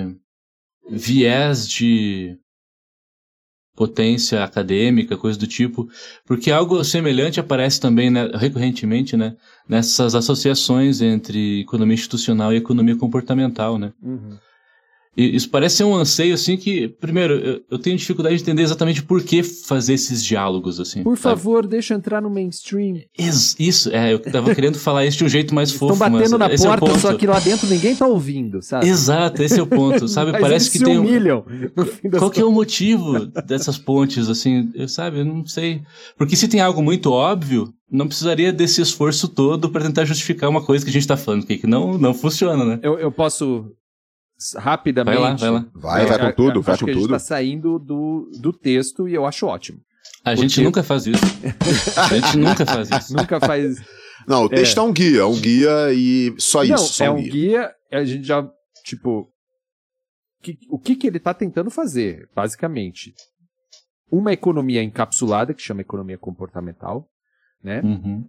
viés de potência acadêmica, coisa do tipo, porque algo semelhante aparece também né, recorrentemente, né, nessas associações entre economia institucional e economia comportamental, né? Uhum. E isso parece ser um anseio, assim, que, primeiro, eu, eu tenho dificuldade de entender exatamente por que fazer esses diálogos, assim. Por sabe? favor, deixa eu entrar no mainstream. Isso, é, eu tava querendo falar isso de um jeito mais fofo, Estão batendo mas na esse é porta, ponto. só que lá dentro ninguém tá ouvindo, sabe? Exato, esse é o ponto, sabe? Mas Parece eles que se tem um... humilham. no fim das Qual que é o motivo dessas pontes, assim, eu, sabe? Eu não sei. Porque se tem algo muito óbvio, não precisaria desse esforço todo pra tentar justificar uma coisa que a gente tá falando, que que não, não funciona, né? Eu, eu posso rapidamente. Vai lá, vai lá. vai, É, vai com a- tudo, vai com que a gente tudo. tá saindo do, do texto e eu acho ótimo. A gente Porque- nunca faz isso. A gente nunca faz isso. Nunca faz. Não, o texto é. um guia, é um guia e só Não, isso, só é um guia. guia, a gente já, tipo. que- o que, que ele tá tentando fazer, basicamente? Uma economia encapsulada, que chama economia comportamental, né? Uhum.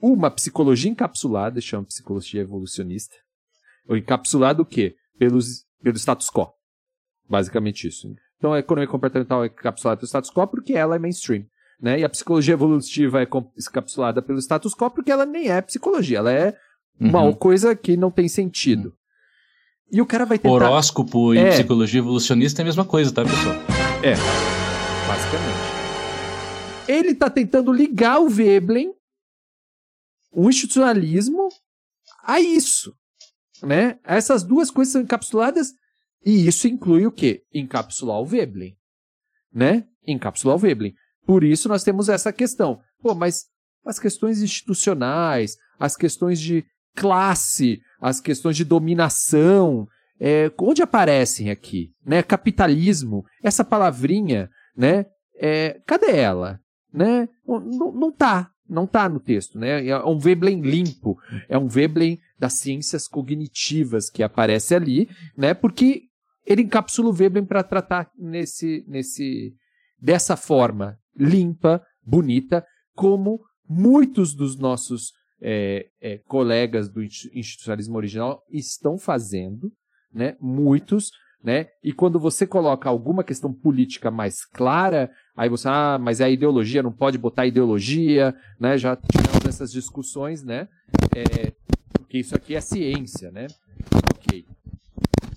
uma psicologia encapsulada, chama psicologia evolucionista. Ou encapsulada o quê? Pelos, pelo status quo. Basicamente isso. Então a economia comportamental é encapsulada pelo status quo porque ela é mainstream. Né? E a psicologia evolutiva é encapsulada pelo status quo porque ela nem é psicologia, ela é uma Uhum. coisa que não tem sentido. E o cara vai tentar. Horóscopo e É. psicologia evolucionista é a mesma coisa, tá, pessoal? Basicamente. Ele está tentando ligar o Veblen, o institucionalismo, a isso. Né? Essas duas coisas são encapsuladas e isso inclui o quê? Encapsular o Veblen. Né? Encapsular o Veblen. Por isso nós temos essa questão. Pô, mas as questões institucionais, as questões de classe, as questões de dominação, é, onde aparecem aqui? Né? Capitalismo, essa palavrinha, né? É, cadê ela? Né? Não, não, tá, não tá no texto, né? É um Veblen limpo, é um Veblen das ciências cognitivas que aparece ali, né? Porque ele encapsula o Veblen para tratar nesse, nesse, dessa forma limpa, bonita, como muitos dos nossos é, é, colegas do insti- institucionalismo original estão fazendo, né? Muitos, né? E quando você coloca alguma questão política mais clara, aí você, ah, mas é a ideologia, não pode botar ideologia, né? Já tivemos essas discussões, né? É, porque isso aqui é ciência, né? Ok.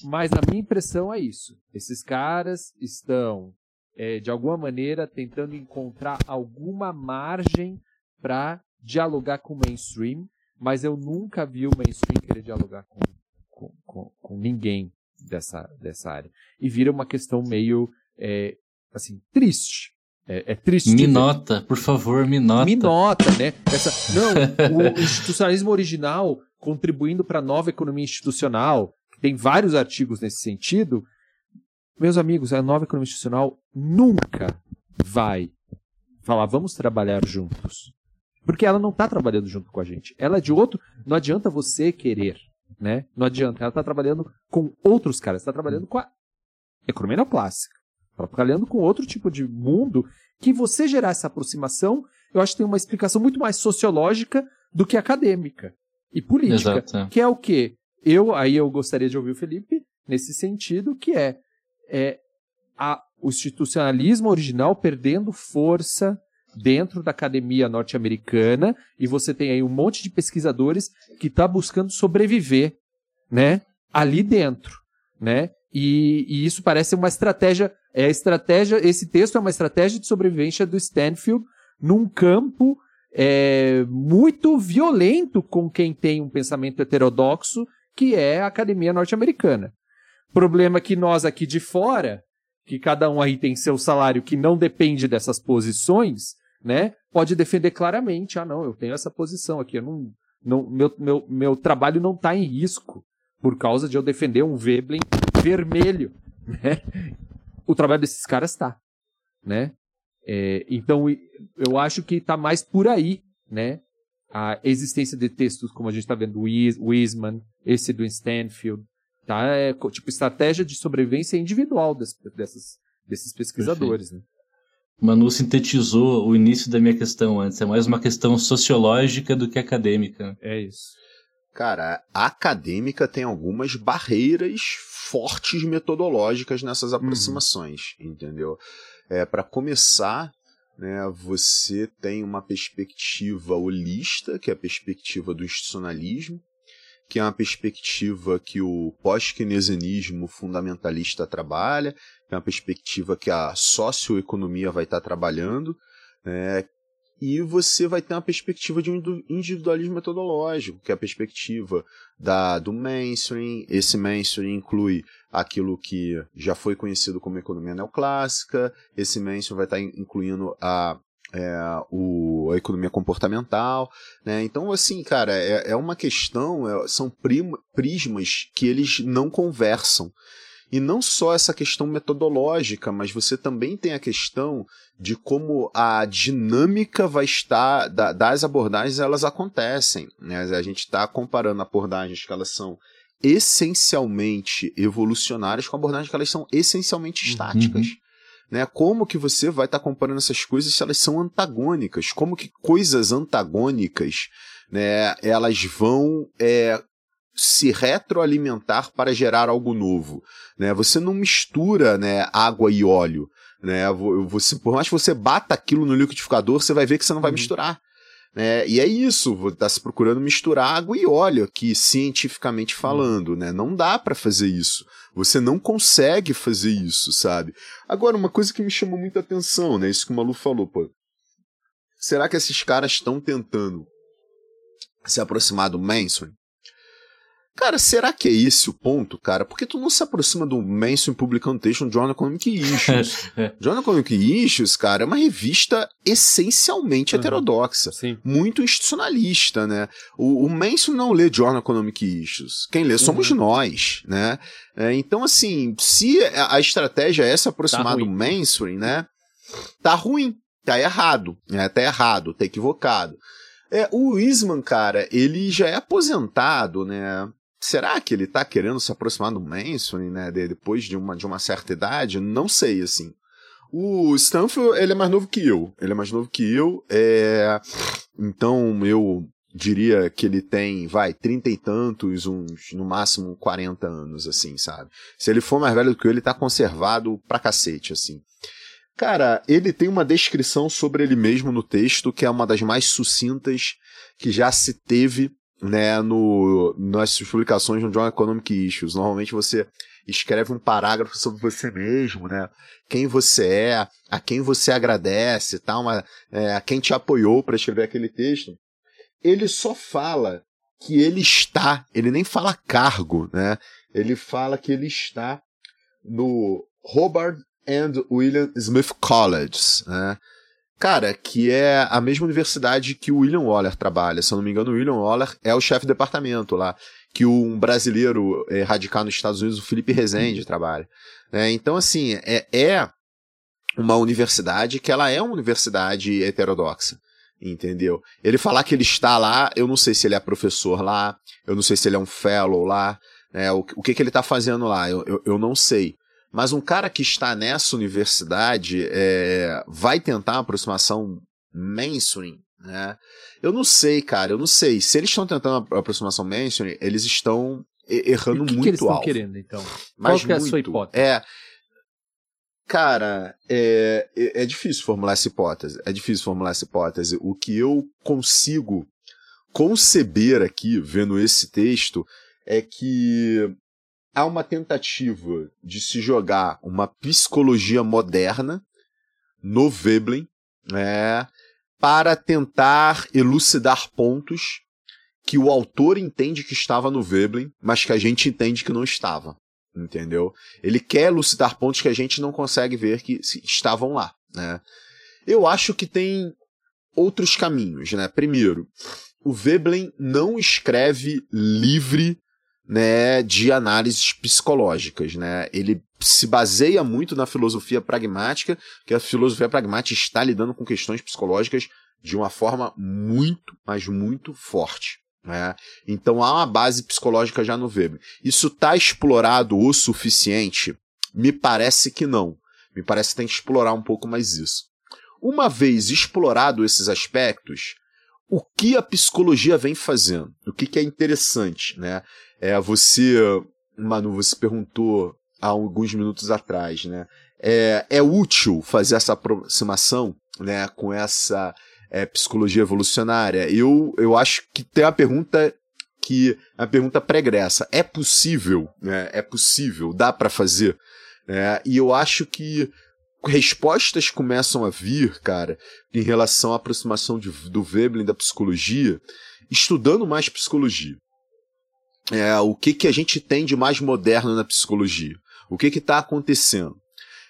Mas a minha impressão é isso. Esses caras estão, é, de alguma maneira, tentando encontrar alguma margem para dialogar com o mainstream, mas eu nunca vi o mainstream querer dialogar com, com, com, com ninguém dessa, dessa área. E vira uma questão meio, é, assim, triste. É, é triste. Me nota, por favor, me nota. Me nota, né? Essa, não, o institucionalismo original contribuindo para a nova economia institucional, tem vários artigos nesse sentido. Meus amigos, a nova economia institucional nunca vai falar, vamos trabalhar juntos. Porque ela não está trabalhando junto com a gente. Ela é de outro. Não adianta você querer, né? Não adianta. Ela está trabalhando com outros caras. Está trabalhando com a economia neoclássica. Está trabalhando com outro tipo de mundo que você gerar essa aproximação, eu acho que tem uma explicação muito mais sociológica do que acadêmica e política. Exato. é. Que é o quê? Eu, aí eu gostaria de ouvir o Felipe nesse sentido, que é, é a, o institucionalismo original perdendo força dentro da academia norte-americana e você tem aí um monte de pesquisadores que está buscando sobreviver, né? Ali dentro, né? E, e isso parece uma estratégia, é a estratégia, esse texto é uma estratégia de sobrevivência do Stanfield num campo é, muito violento com quem tem um pensamento heterodoxo, que é a academia norte-americana. Problema que nós aqui de fora, que cada um aí tem seu salário que não depende dessas posições, né? Pode defender claramente, ah não, eu tenho essa posição aqui, eu não, não meu, meu, meu trabalho não está em risco por causa de eu defender um Veblen vermelho, né? O trabalho desses caras está, né? É, então, eu acho que está mais por aí né? A existência de textos, como a gente está vendo, do Wiseman, esse do Stanfield, tá? É, tipo, estratégia de sobrevivência individual das, dessas, desses pesquisadores, né? Manu sintetizou o início da minha questão antes. É mais uma questão sociológica do que acadêmica. É isso. Cara, a acadêmica tem algumas barreiras fortes metodológicas nessas uhum. aproximações, uhum. entendeu? É, para começar, né, você tem uma perspectiva holista, que é a perspectiva do institucionalismo, que é uma perspectiva que o pós-keynesianismo fundamentalista trabalha, que é uma perspectiva que a socioeconomia vai estar trabalhando, né, e você vai ter uma perspectiva de um individualismo metodológico, que é a perspectiva da, do mainstream. Esse mainstream inclui aquilo que já foi conhecido como economia neoclássica, esse mainstream vai estar incluindo a, é, o, a economia comportamental. Né? Então, assim, cara, é, é uma questão, é, são prismas que eles não conversam. E não só essa questão metodológica, mas você também tem a questão de como a dinâmica vai estar da, das abordagens elas acontecem. Né? A gente está comparando abordagens que elas são essencialmente evolucionárias com abordagens que elas são essencialmente uhum. estáticas. Uhum. Né? Como que você vai estar tá comparando essas coisas se elas são antagônicas? Como que coisas antagônicas né, elas vão é, se retroalimentar para gerar algo novo. Né? Você não mistura né, água e óleo. Né? Você, por mais que você bata aquilo no liquidificador, você vai ver que você não vai uhum. misturar. Né? E é isso, está se procurando misturar água e óleo aqui, cientificamente uhum. falando. Né? Não dá para fazer isso. Você não consegue fazer isso, sabe? Agora, uma coisa que me chamou muita atenção, né? Isso que o Malu falou, pô. Será que esses caras estão tentando se aproximar do mainstream? Cara, será que é esse o ponto, cara? Porque tu não se aproxima do Mainstream Publication Journal Economic Issues. Journal Economic Issues, cara, é uma revista essencialmente uhum. heterodoxa. Sim. Muito institucionalista, né? O, o Mainstream não lê Journal Economic Issues. Quem lê somos uhum. nós, né? É, então, assim, se a estratégia é se aproximar tá do Mainstream, né? Tá ruim, tá errado, né? Tá errado, tá equivocado. É, o Wiseman, cara, ele já é aposentado, né? Será que ele está querendo se aproximar do Manson, né, depois de uma, de uma certa idade? Não sei, assim. O Stanfield, ele é mais novo que eu. Ele é mais novo que eu. É... Então, eu diria que ele tem, vai, trinta e tantos, uns, no máximo, 40 anos, assim, sabe? Se ele for mais velho do que eu, ele tá conservado pra cacete, assim. Cara, ele tem uma descrição sobre ele mesmo no texto que é uma das mais sucintas que já se teve né, no, nas publicações no John Economic Issues. Normalmente você escreve um parágrafo sobre você mesmo, né? Quem você é, a quem você agradece, tá? Uma, é, a quem te apoiou para escrever aquele texto. Ele só fala que ele está, ele nem fala cargo, né? Ele fala que ele está no Hobart and William Smith College, né? Cara, que é a mesma universidade que o William Waller trabalha. Se eu não me engano, o William Waller é o chefe de departamento lá. Que um brasileiro é, radicado nos Estados Unidos, o Felipe Rezende, trabalha. É, então, assim, é, é uma universidade que ela é uma universidade heterodoxa. Entendeu? Ele falar que ele está lá, eu não sei se ele é professor lá, eu não sei se ele é um fellow lá, né, o, o que, que ele está fazendo lá, eu, eu, eu não sei. Mas um cara que está nessa universidade é, vai tentar uma aproximação mainstream, né? Eu não sei, cara, eu não sei. Se eles estão tentando uma aproximação mainstream, eles estão errando muito que eles alto. estão querendo, então? Mas Qual é a sua hipótese? É, Cara, é, é, é, difícil formular essa hipótese. É difícil formular essa hipótese. O que eu consigo conceber aqui, vendo esse texto, é que há uma tentativa de se jogar uma psicologia moderna no Veblen é, para tentar elucidar pontos que o autor entende que estava no Veblen, mas que a gente entende que não estava. Entendeu? Ele quer elucidar pontos que a gente não consegue ver que estavam lá. Né? Eu acho que tem outros caminhos. Né? Primeiro, o Veblen não escreve livre né, de análises psicológicas, né? Ele se baseia muito na filosofia pragmática, que a filosofia pragmática está lidando com questões psicológicas de uma forma muito, mas muito forte. Né? Então há uma base psicológica já no Veblen. Isso está explorado o suficiente? Me parece que não. Me parece que tem que explorar um pouco mais isso. Uma vez explorado esses aspectos, o que a psicologia vem fazendo? O que, que é interessante, né? É, você, Manu, você perguntou há alguns minutos atrás, né? É, é útil fazer essa aproximação, né, com essa é, psicologia evolucionária? Eu, eu acho que tem a pergunta que a pergunta pregressa é possível, né? É possível, dá para fazer, né? E eu acho que respostas começam a vir, cara, em relação à aproximação de, do Veblen da psicologia, estudando mais psicologia. É, o que, que a gente tem de mais moderno na psicologia? O que está acontecendo?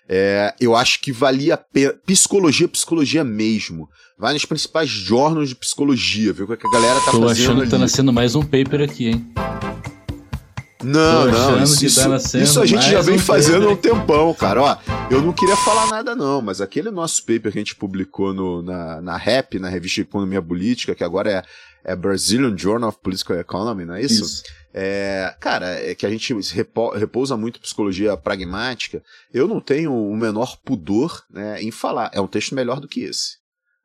É, eu acho que valia a pena. Psicologia, psicologia mesmo. Vai nos principais jornais de psicologia, ver o que a galera tá Tô fazendo. achando que ali. tá nascendo mais um paper aqui, hein? Não, não, isso, que isso, isso a gente já vem um fazendo há um tempão, cara. Ó, eu não queria falar nada, não, mas aquele nosso paper que a gente publicou no, na, na REP, na revista Economia Política, que agora é, é Brazilian Journal of Political Economy, não é isso? É, cara, é que a gente repo- repousa muito psicologia pragmática. Eu não tenho o menor pudor né, em falar. É um texto melhor do que esse.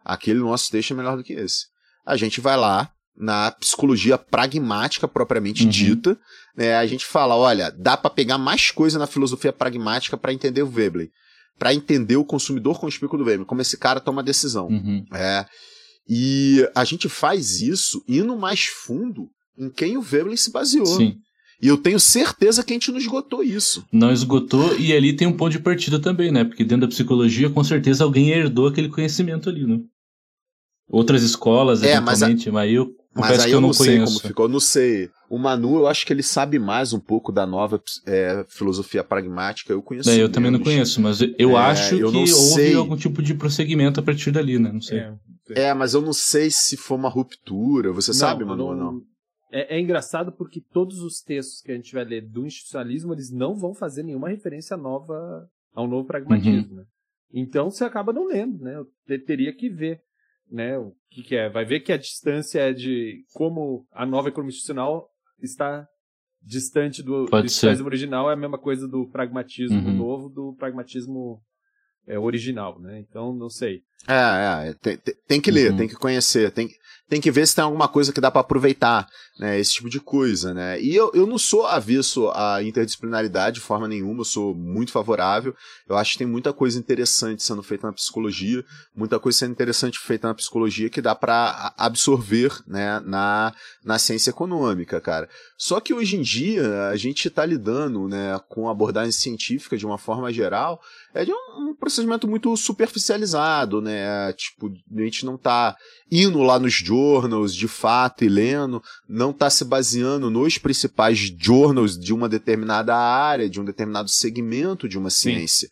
Aquele nosso texto é melhor do que esse. A gente vai lá na psicologia pragmática propriamente Uhum. dita, né, a gente fala, olha, dá para pegar mais coisa na filosofia pragmática para entender o Veblen, para entender o consumidor conspícuo do Veblen, como esse cara toma decisão. Uhum. É. E a gente faz isso indo mais fundo em quem o Veblen se baseou. Sim. E eu tenho certeza que a gente não esgotou isso. Não esgotou e ali tem um ponto de partida também, né? Porque dentro da psicologia, com certeza alguém herdou aquele conhecimento ali, né? Outras escolas, É, mas a- eventualmente, mas, eu Mas aí eu eu não, não sei conheço. como ficou. Eu não sei. O Manu, eu acho que ele sabe mais um pouco da nova é, filosofia pragmática. Eu conheço. É, eu também não menos. conheço, mas eu É, acho eu que não houve sei. algum tipo de prosseguimento a partir dali, né? Não sei. É. É, mas eu não sei se foi uma ruptura. Você sabe, Manu, ou não? É, é engraçado porque todos os textos que a gente vai ler do institucionalismo, eles não vão fazer nenhuma referência nova ao novo pragmatismo. Uhum. né? Então você acaba não lendo, né? Eu te- teria que ver, né? O que, que é? Vai ver que a distância é de como a nova economia institucional está distante do, Pode original, é a mesma coisa do pragmatismo Uhum. novo do pragmatismo é, original, né? Então não sei. É, é, tem, tem- tem que ler, Uhum. tem que conhecer, tem, tem que ver se tem alguma coisa que dá pra aproveitar, né, esse tipo de coisa, né. E eu, eu não sou avesso à interdisciplinaridade de forma nenhuma, eu sou muito favorável, eu acho que tem muita coisa interessante sendo feita na psicologia, muita coisa sendo interessante feita na psicologia que dá pra a- absorver, né, na, na ciência econômica, cara. Só que hoje em dia a gente tá lidando, né, com abordagem científica de uma forma geral, é de um, um procedimento muito superficializado, né? Tipo, a gente não tá indo lá nos journals de fato e lendo, não tá se baseando nos principais journals de uma determinada área, de um determinado segmento de uma ciência.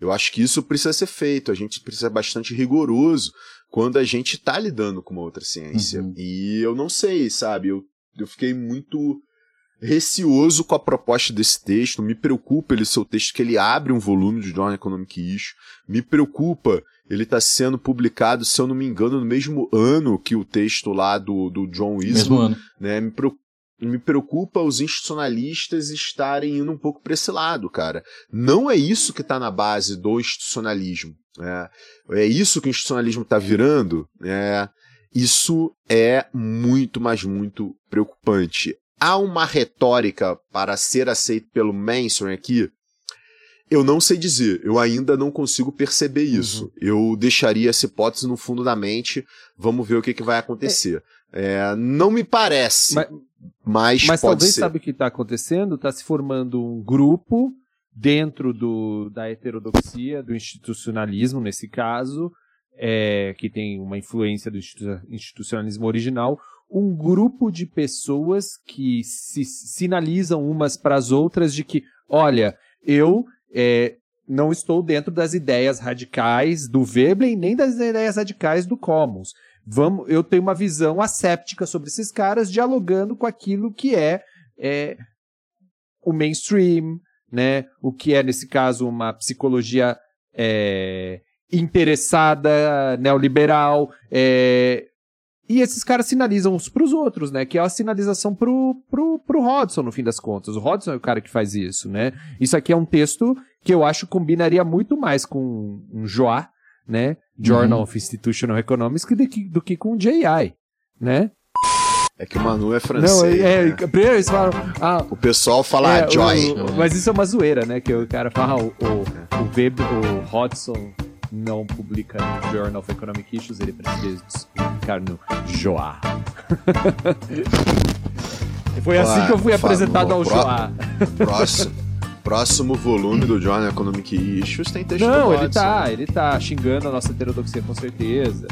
Eu acho que isso precisa ser feito, a gente precisa ser bastante rigoroso quando a gente tá lidando com uma outra ciência. Uhum. E eu não sei, sabe? Eu, eu fiquei muito receoso com a proposta desse texto, me preocupa ele ser o texto que ele abre um volume de Journal Economic Issue, me preocupa ele está sendo publicado, se eu não me engano, no mesmo ano que o texto lá do, do John ano. né? Me, preo- me preocupa os institucionalistas estarem indo um pouco para esse lado, cara. Não é isso que está na base do institucionalismo. né? É isso que o institucionalismo está virando. né? Isso é muito, mas muito preocupante. Há uma retórica para ser aceito pelo mainstream aqui? Eu não sei dizer, eu ainda não consigo perceber isso. Eu deixaria essa hipótese no fundo da mente, vamos ver o que, que vai acontecer. É, não me parece, Mas, mas, Mas pode talvez ser. sabe o que está acontecendo? Está se formando um grupo dentro do, da heterodoxia, do institucionalismo, nesse caso, é, que tem uma influência do institu- institucionalismo original, um grupo de pessoas que se sinalizam umas para as outras de que, olha, eu é, não estou dentro das ideias radicais do Veblen nem das ideias radicais do Commons. Vamos, eu tenho uma visão asséptica sobre esses caras, dialogando com aquilo que é, é o mainstream, né? O que é nesse caso uma psicologia é, interessada, neoliberal, é, e esses caras sinalizam uns pros outros, né? Que é a sinalização pro, pro, pro Hodgson, no fim das contas. O Hodgson é o cara que faz isso, né? Isso aqui é um texto que eu acho combinaria muito mais com um Joá, né? Journal Uhum. of Institutional Economics, que do, que, do que com o JI, né? É que o Manu é francês. Não, é, né? é, primeiro eles falam, ah, O pessoal fala é, Joy. o- o- mas isso é uma zoeira, né? Que o cara fala, ah, o, o, o, Web, o Hodgson não publica no Journal of Economic Issues, ele precisa publicar no Joá. Foi assim que eu fui apresentado ao pró- Joá. Próximo, próximo volume do Journal Economic Issues tem texto do Não, ele tá, ele tá xingando a nossa heterodoxia com certeza.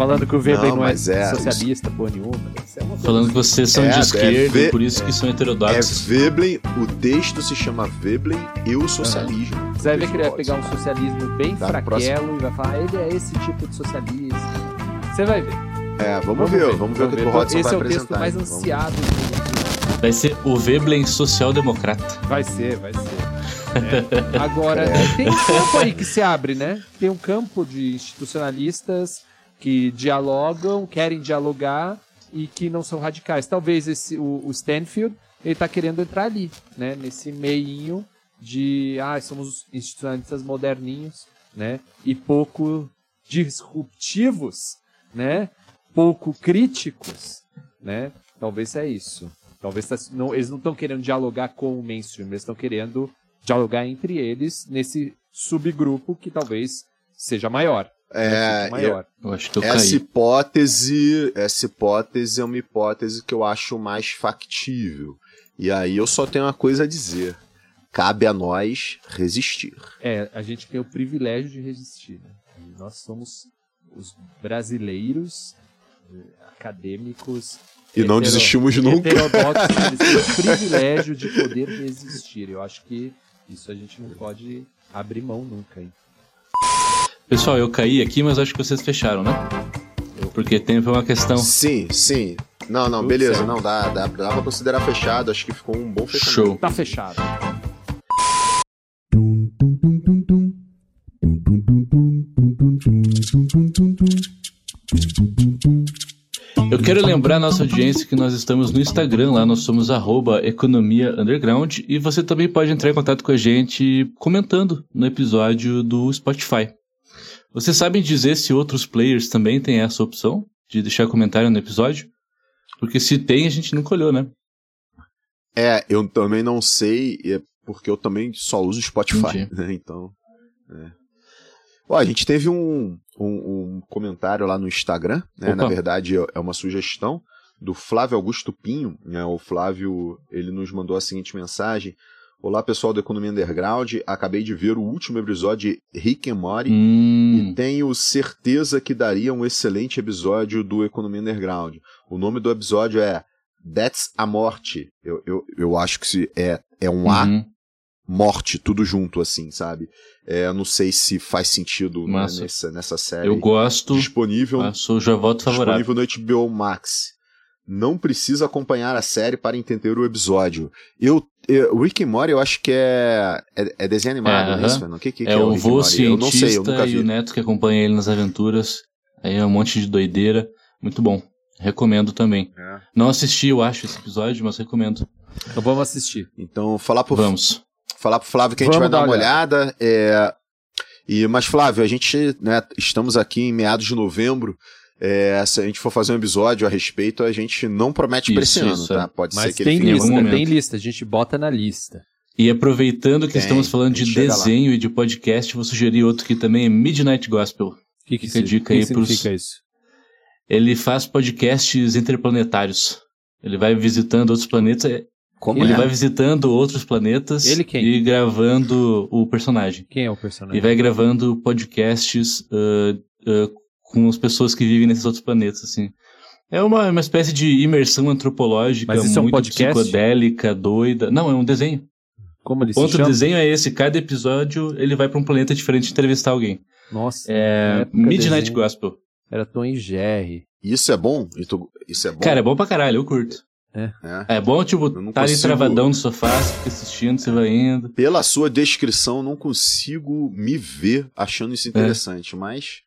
Falando que o Weber Não, não, é, mas é, socialista, porra nenhuma. É Falando que vocês são É, de é esquerda, ve- por isso que são É heterodoxos. Veblen, o texto se chama Veblen e o socialismo. Você vai ver que ele vai pegar um socialismo bem Tá, fraquelo e vai falar, ele é esse tipo de socialista. Você vai ver. É, vamos, ver, vamos ver o que o Hodgson Esse vai é o apresentar. texto mais então, vamos- ansiado. do- Vai ser o Veblen social-democrata. Vai ser, vai ser. É. Agora, tem um campo aí que se abre, né? Tem um campo de institucionalistas que dialogam, querem dialogar e que não são radicais. Talvez esse, o, o Stanfield ele tá querendo entrar ali, né? Nesse meinho de, ah, somos institucionalistas moderninhos, né? E pouco disruptivos, né? Pouco críticos, né? Talvez é isso. Talvez tá- não, eles não estão querendo dialogar com o mainstream, eles estão querendo dialogar entre eles nesse subgrupo que talvez seja maior. É, seja maior. Eu acho que eu essa caí. hipótese, essa hipótese é uma hipótese que eu acho mais factível. E aí eu só tenho uma coisa a dizer. Cabe a nós resistir. É, a gente tem o privilégio de resistir. Né? E Nós somos os brasileiros eh, acadêmicos E não desistimos nunca. heterodoxos, eles têm o privilégio de poder resistir. Eu acho que isso a gente não pode abrir mão nunca. Hein? Pessoal, eu caí aqui, mas acho que vocês fecharam, né? Porque tem uma questão. Sim, sim. Não, não, Tudo beleza. certo. Não, dá, dá, dá pra considerar fechado. Acho que ficou um bom fechamento. Show. Tá fechado. Eu quero lembrar a nossa audiência que nós estamos no Instagram, lá nós somos arroba economia underground e você também pode entrar em contato com a gente comentando no episódio do Spotify. Vocês sabem dizer se outros players também têm essa opção de deixar comentário no episódio? Porque se tem, a gente nunca olhou, né? É, eu também não sei, é porque eu também só uso Spotify, né? Então. É. Ó, a gente teve um, um, um comentário lá no Instagram, né? Na verdade, é uma sugestão do Flávio Augusto Pinho, né? O Flávio, ele nos mandou a seguinte mensagem. Olá, pessoal do Economia Underground. Acabei de ver o último episódio de Rick and Morty Hum, e tenho certeza que daria um excelente episódio do Economia Underground. O nome do episódio é That's a Morte. Eu, eu, eu acho que se é, é um A, uhum. morte, tudo junto, assim, sabe? É, não sei se faz sentido né, nessa, nessa série. Eu gosto, Disponível, sou já voto favorável. disponível no HBO Max. Não precisa acompanhar a série para entender o episódio. Eu, eu, Rick and Morty, eu acho que é, é, é desenho animado, É, não é isso? O que, que, que É o Rick vô Morty? Eu não sei, eu cientista nunca e vi. o neto que acompanha ele nas aventuras. Aí é um monte de doideira. Muito bom. Recomendo também. É. Não assisti, eu acho, esse episódio, mas recomendo. Então vamos assistir. Então, falar pro, Vamos. falar pro Flávio que a gente Vamos vai dar uma uma olhada. é, e, mas, Flávio, a gente, né, estamos aqui em meados de novembro. É, se a gente for fazer um episódio a respeito, a gente não promete Isso, esse ano, isso, tá? é. Pode Mas ser que tem ele lista, algum tem momento. lista. A gente bota na lista. E aproveitando que Tem, estamos falando de chega lá. desenho e de podcast, vou sugerir outro que também é Midnight Gospel. O que, que, Fica dica que aí significa pros- isso? Ele faz podcasts interplanetários. Ele vai visitando outros planetas. é, Como ele é? vai visitando outros planetas Ele quem? e gravando o personagem. Quem é o personagem? E vai gravando podcasts ah, ah, com as pessoas que vivem nesses outros planetas, assim. É uma, uma espécie de imersão antropológica Mas isso é um muito podcast? psicodélica, doida. Não, é um desenho. Como ele O ponto se do chama? desenho é esse. Cada episódio ele vai pra um planeta diferente entrevistar alguém. Nossa, É, Midnight desenho Gospel. era Tom e Jerry. Isso é bom? Isso isso é bom? Cara, é bom pra caralho, eu curto. É. É bom, tipo, tá ali consigo- travadão no sofá, você fica assistindo, você vai indo. Pela sua descrição, não consigo me ver achando É. isso interessante, mas.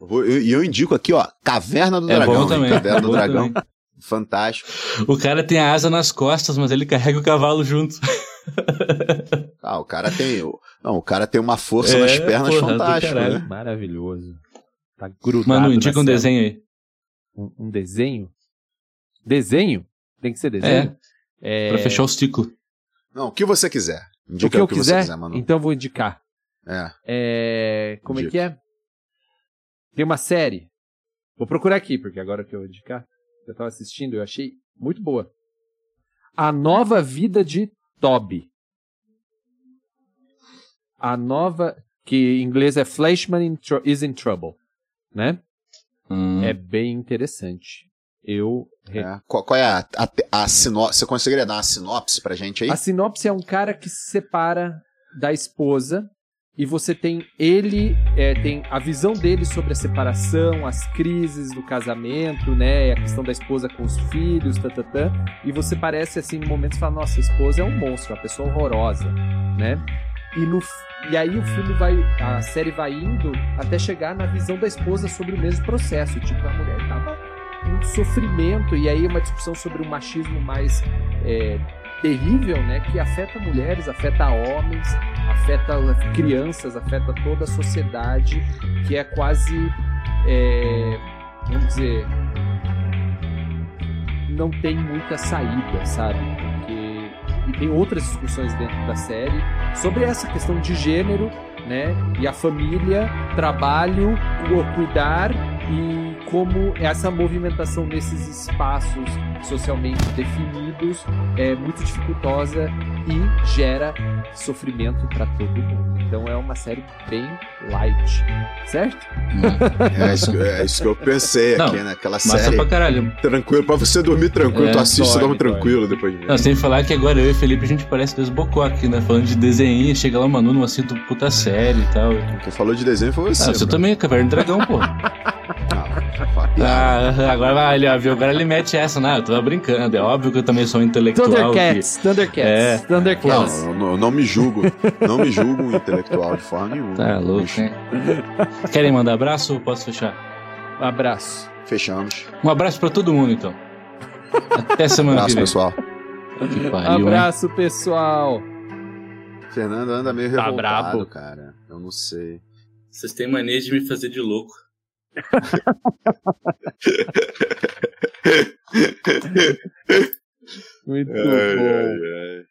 Eu vou- eu- E eu, indico aqui, ó, Caverna do É Dragão. bom também. Caverna é do bom Dragão. também. Fantástico. O cara tem a asa nas costas, mas ele carrega o cavalo junto. Ah, o cara tem. o- Não, o cara tem uma força É, nas pernas porra, do fantástica, né? Maravilhoso. Tá grudado Mano, indica um desenho aí. Um, um desenho? Desenho? Tem que ser desenho? É. Pra fechar o ciclo. Não, o que você quiser. o Indica que eu o que você quiser, quiser, Manu. então eu vou indicar. É. É, como é Dica. que é? Tem uma série. Vou procurar aqui, porque agora que eu vou indicar, eu tava assistindo, eu achei muito boa. A Nova Vida de Toby. A nova, que em inglês é Flashman in is in Trouble, né? Hum. É bem interessante. Eu é. Qual, qual é a, a, a sinopse? Você conseguiria dar uma sinopse pra gente aí? A sinopse é um cara que se separa da esposa e você tem ele, é, tem a visão dele sobre a separação, as crises do casamento, né, a questão da esposa com os filhos, tatatã, e você parece assim, no momento você fala, nossa, a esposa é um monstro, uma pessoa horrorosa, né? E, no, e aí o filme vai, a série vai indo até chegar na visão da esposa sobre o mesmo processo, tipo, a mulher tava em sofrimento, e aí uma discussão sobre o machismo mais é, terrível, né, que afeta mulheres, afeta homens, afeta crianças, afeta toda a sociedade, que é quase, é, vamos dizer, não tem muita saída, sabe? Porque e tem outras discussões dentro da série sobre essa questão de gênero, né, e a família, trabalho, o cuidar e como essa movimentação nesses espaços socialmente definidos é muito dificultosa e gera sofrimento para todo mundo. Então é uma série bem light, certo? É isso, que- é isso que eu pensei Não, aqui, né? Aquela Massa série pra caralho. tranquilo, pra você dormir tranquilo. É, tu assiste, você dorme, dorme tranquilo depois de ver. Não, sem falar que agora eu e Felipe a gente parece dois bocó aqui, né? Falando de desenho, chega lá, Manu, não assiste puta série e tal. Quem falou de desenho foi você. Ah, você também, Caverna do Dragão, pô. Ah, agora vai, ele, viu? Agora ele mete essa, né? Eu tava brincando. É óbvio que eu também sou um intelectual. Thundercats, Thundercats, É. Thundercats. Não, eu não, eu não me julgo. Não me julgo um intelectual de forma nenhuma. Que... Tá louco, hein? Querem mandar abraço ou posso fechar? Um abraço. Fechamos. Um abraço pra todo mundo, então. Até semana Abraço, que vem. pessoal. Que pariu, hein? abraço, pessoal. Fernando anda meio Tá revoltado, brabo. cara. Eu não sei. Vocês têm mania de me fazer de louco. Muito Ai, bom. ai, ai.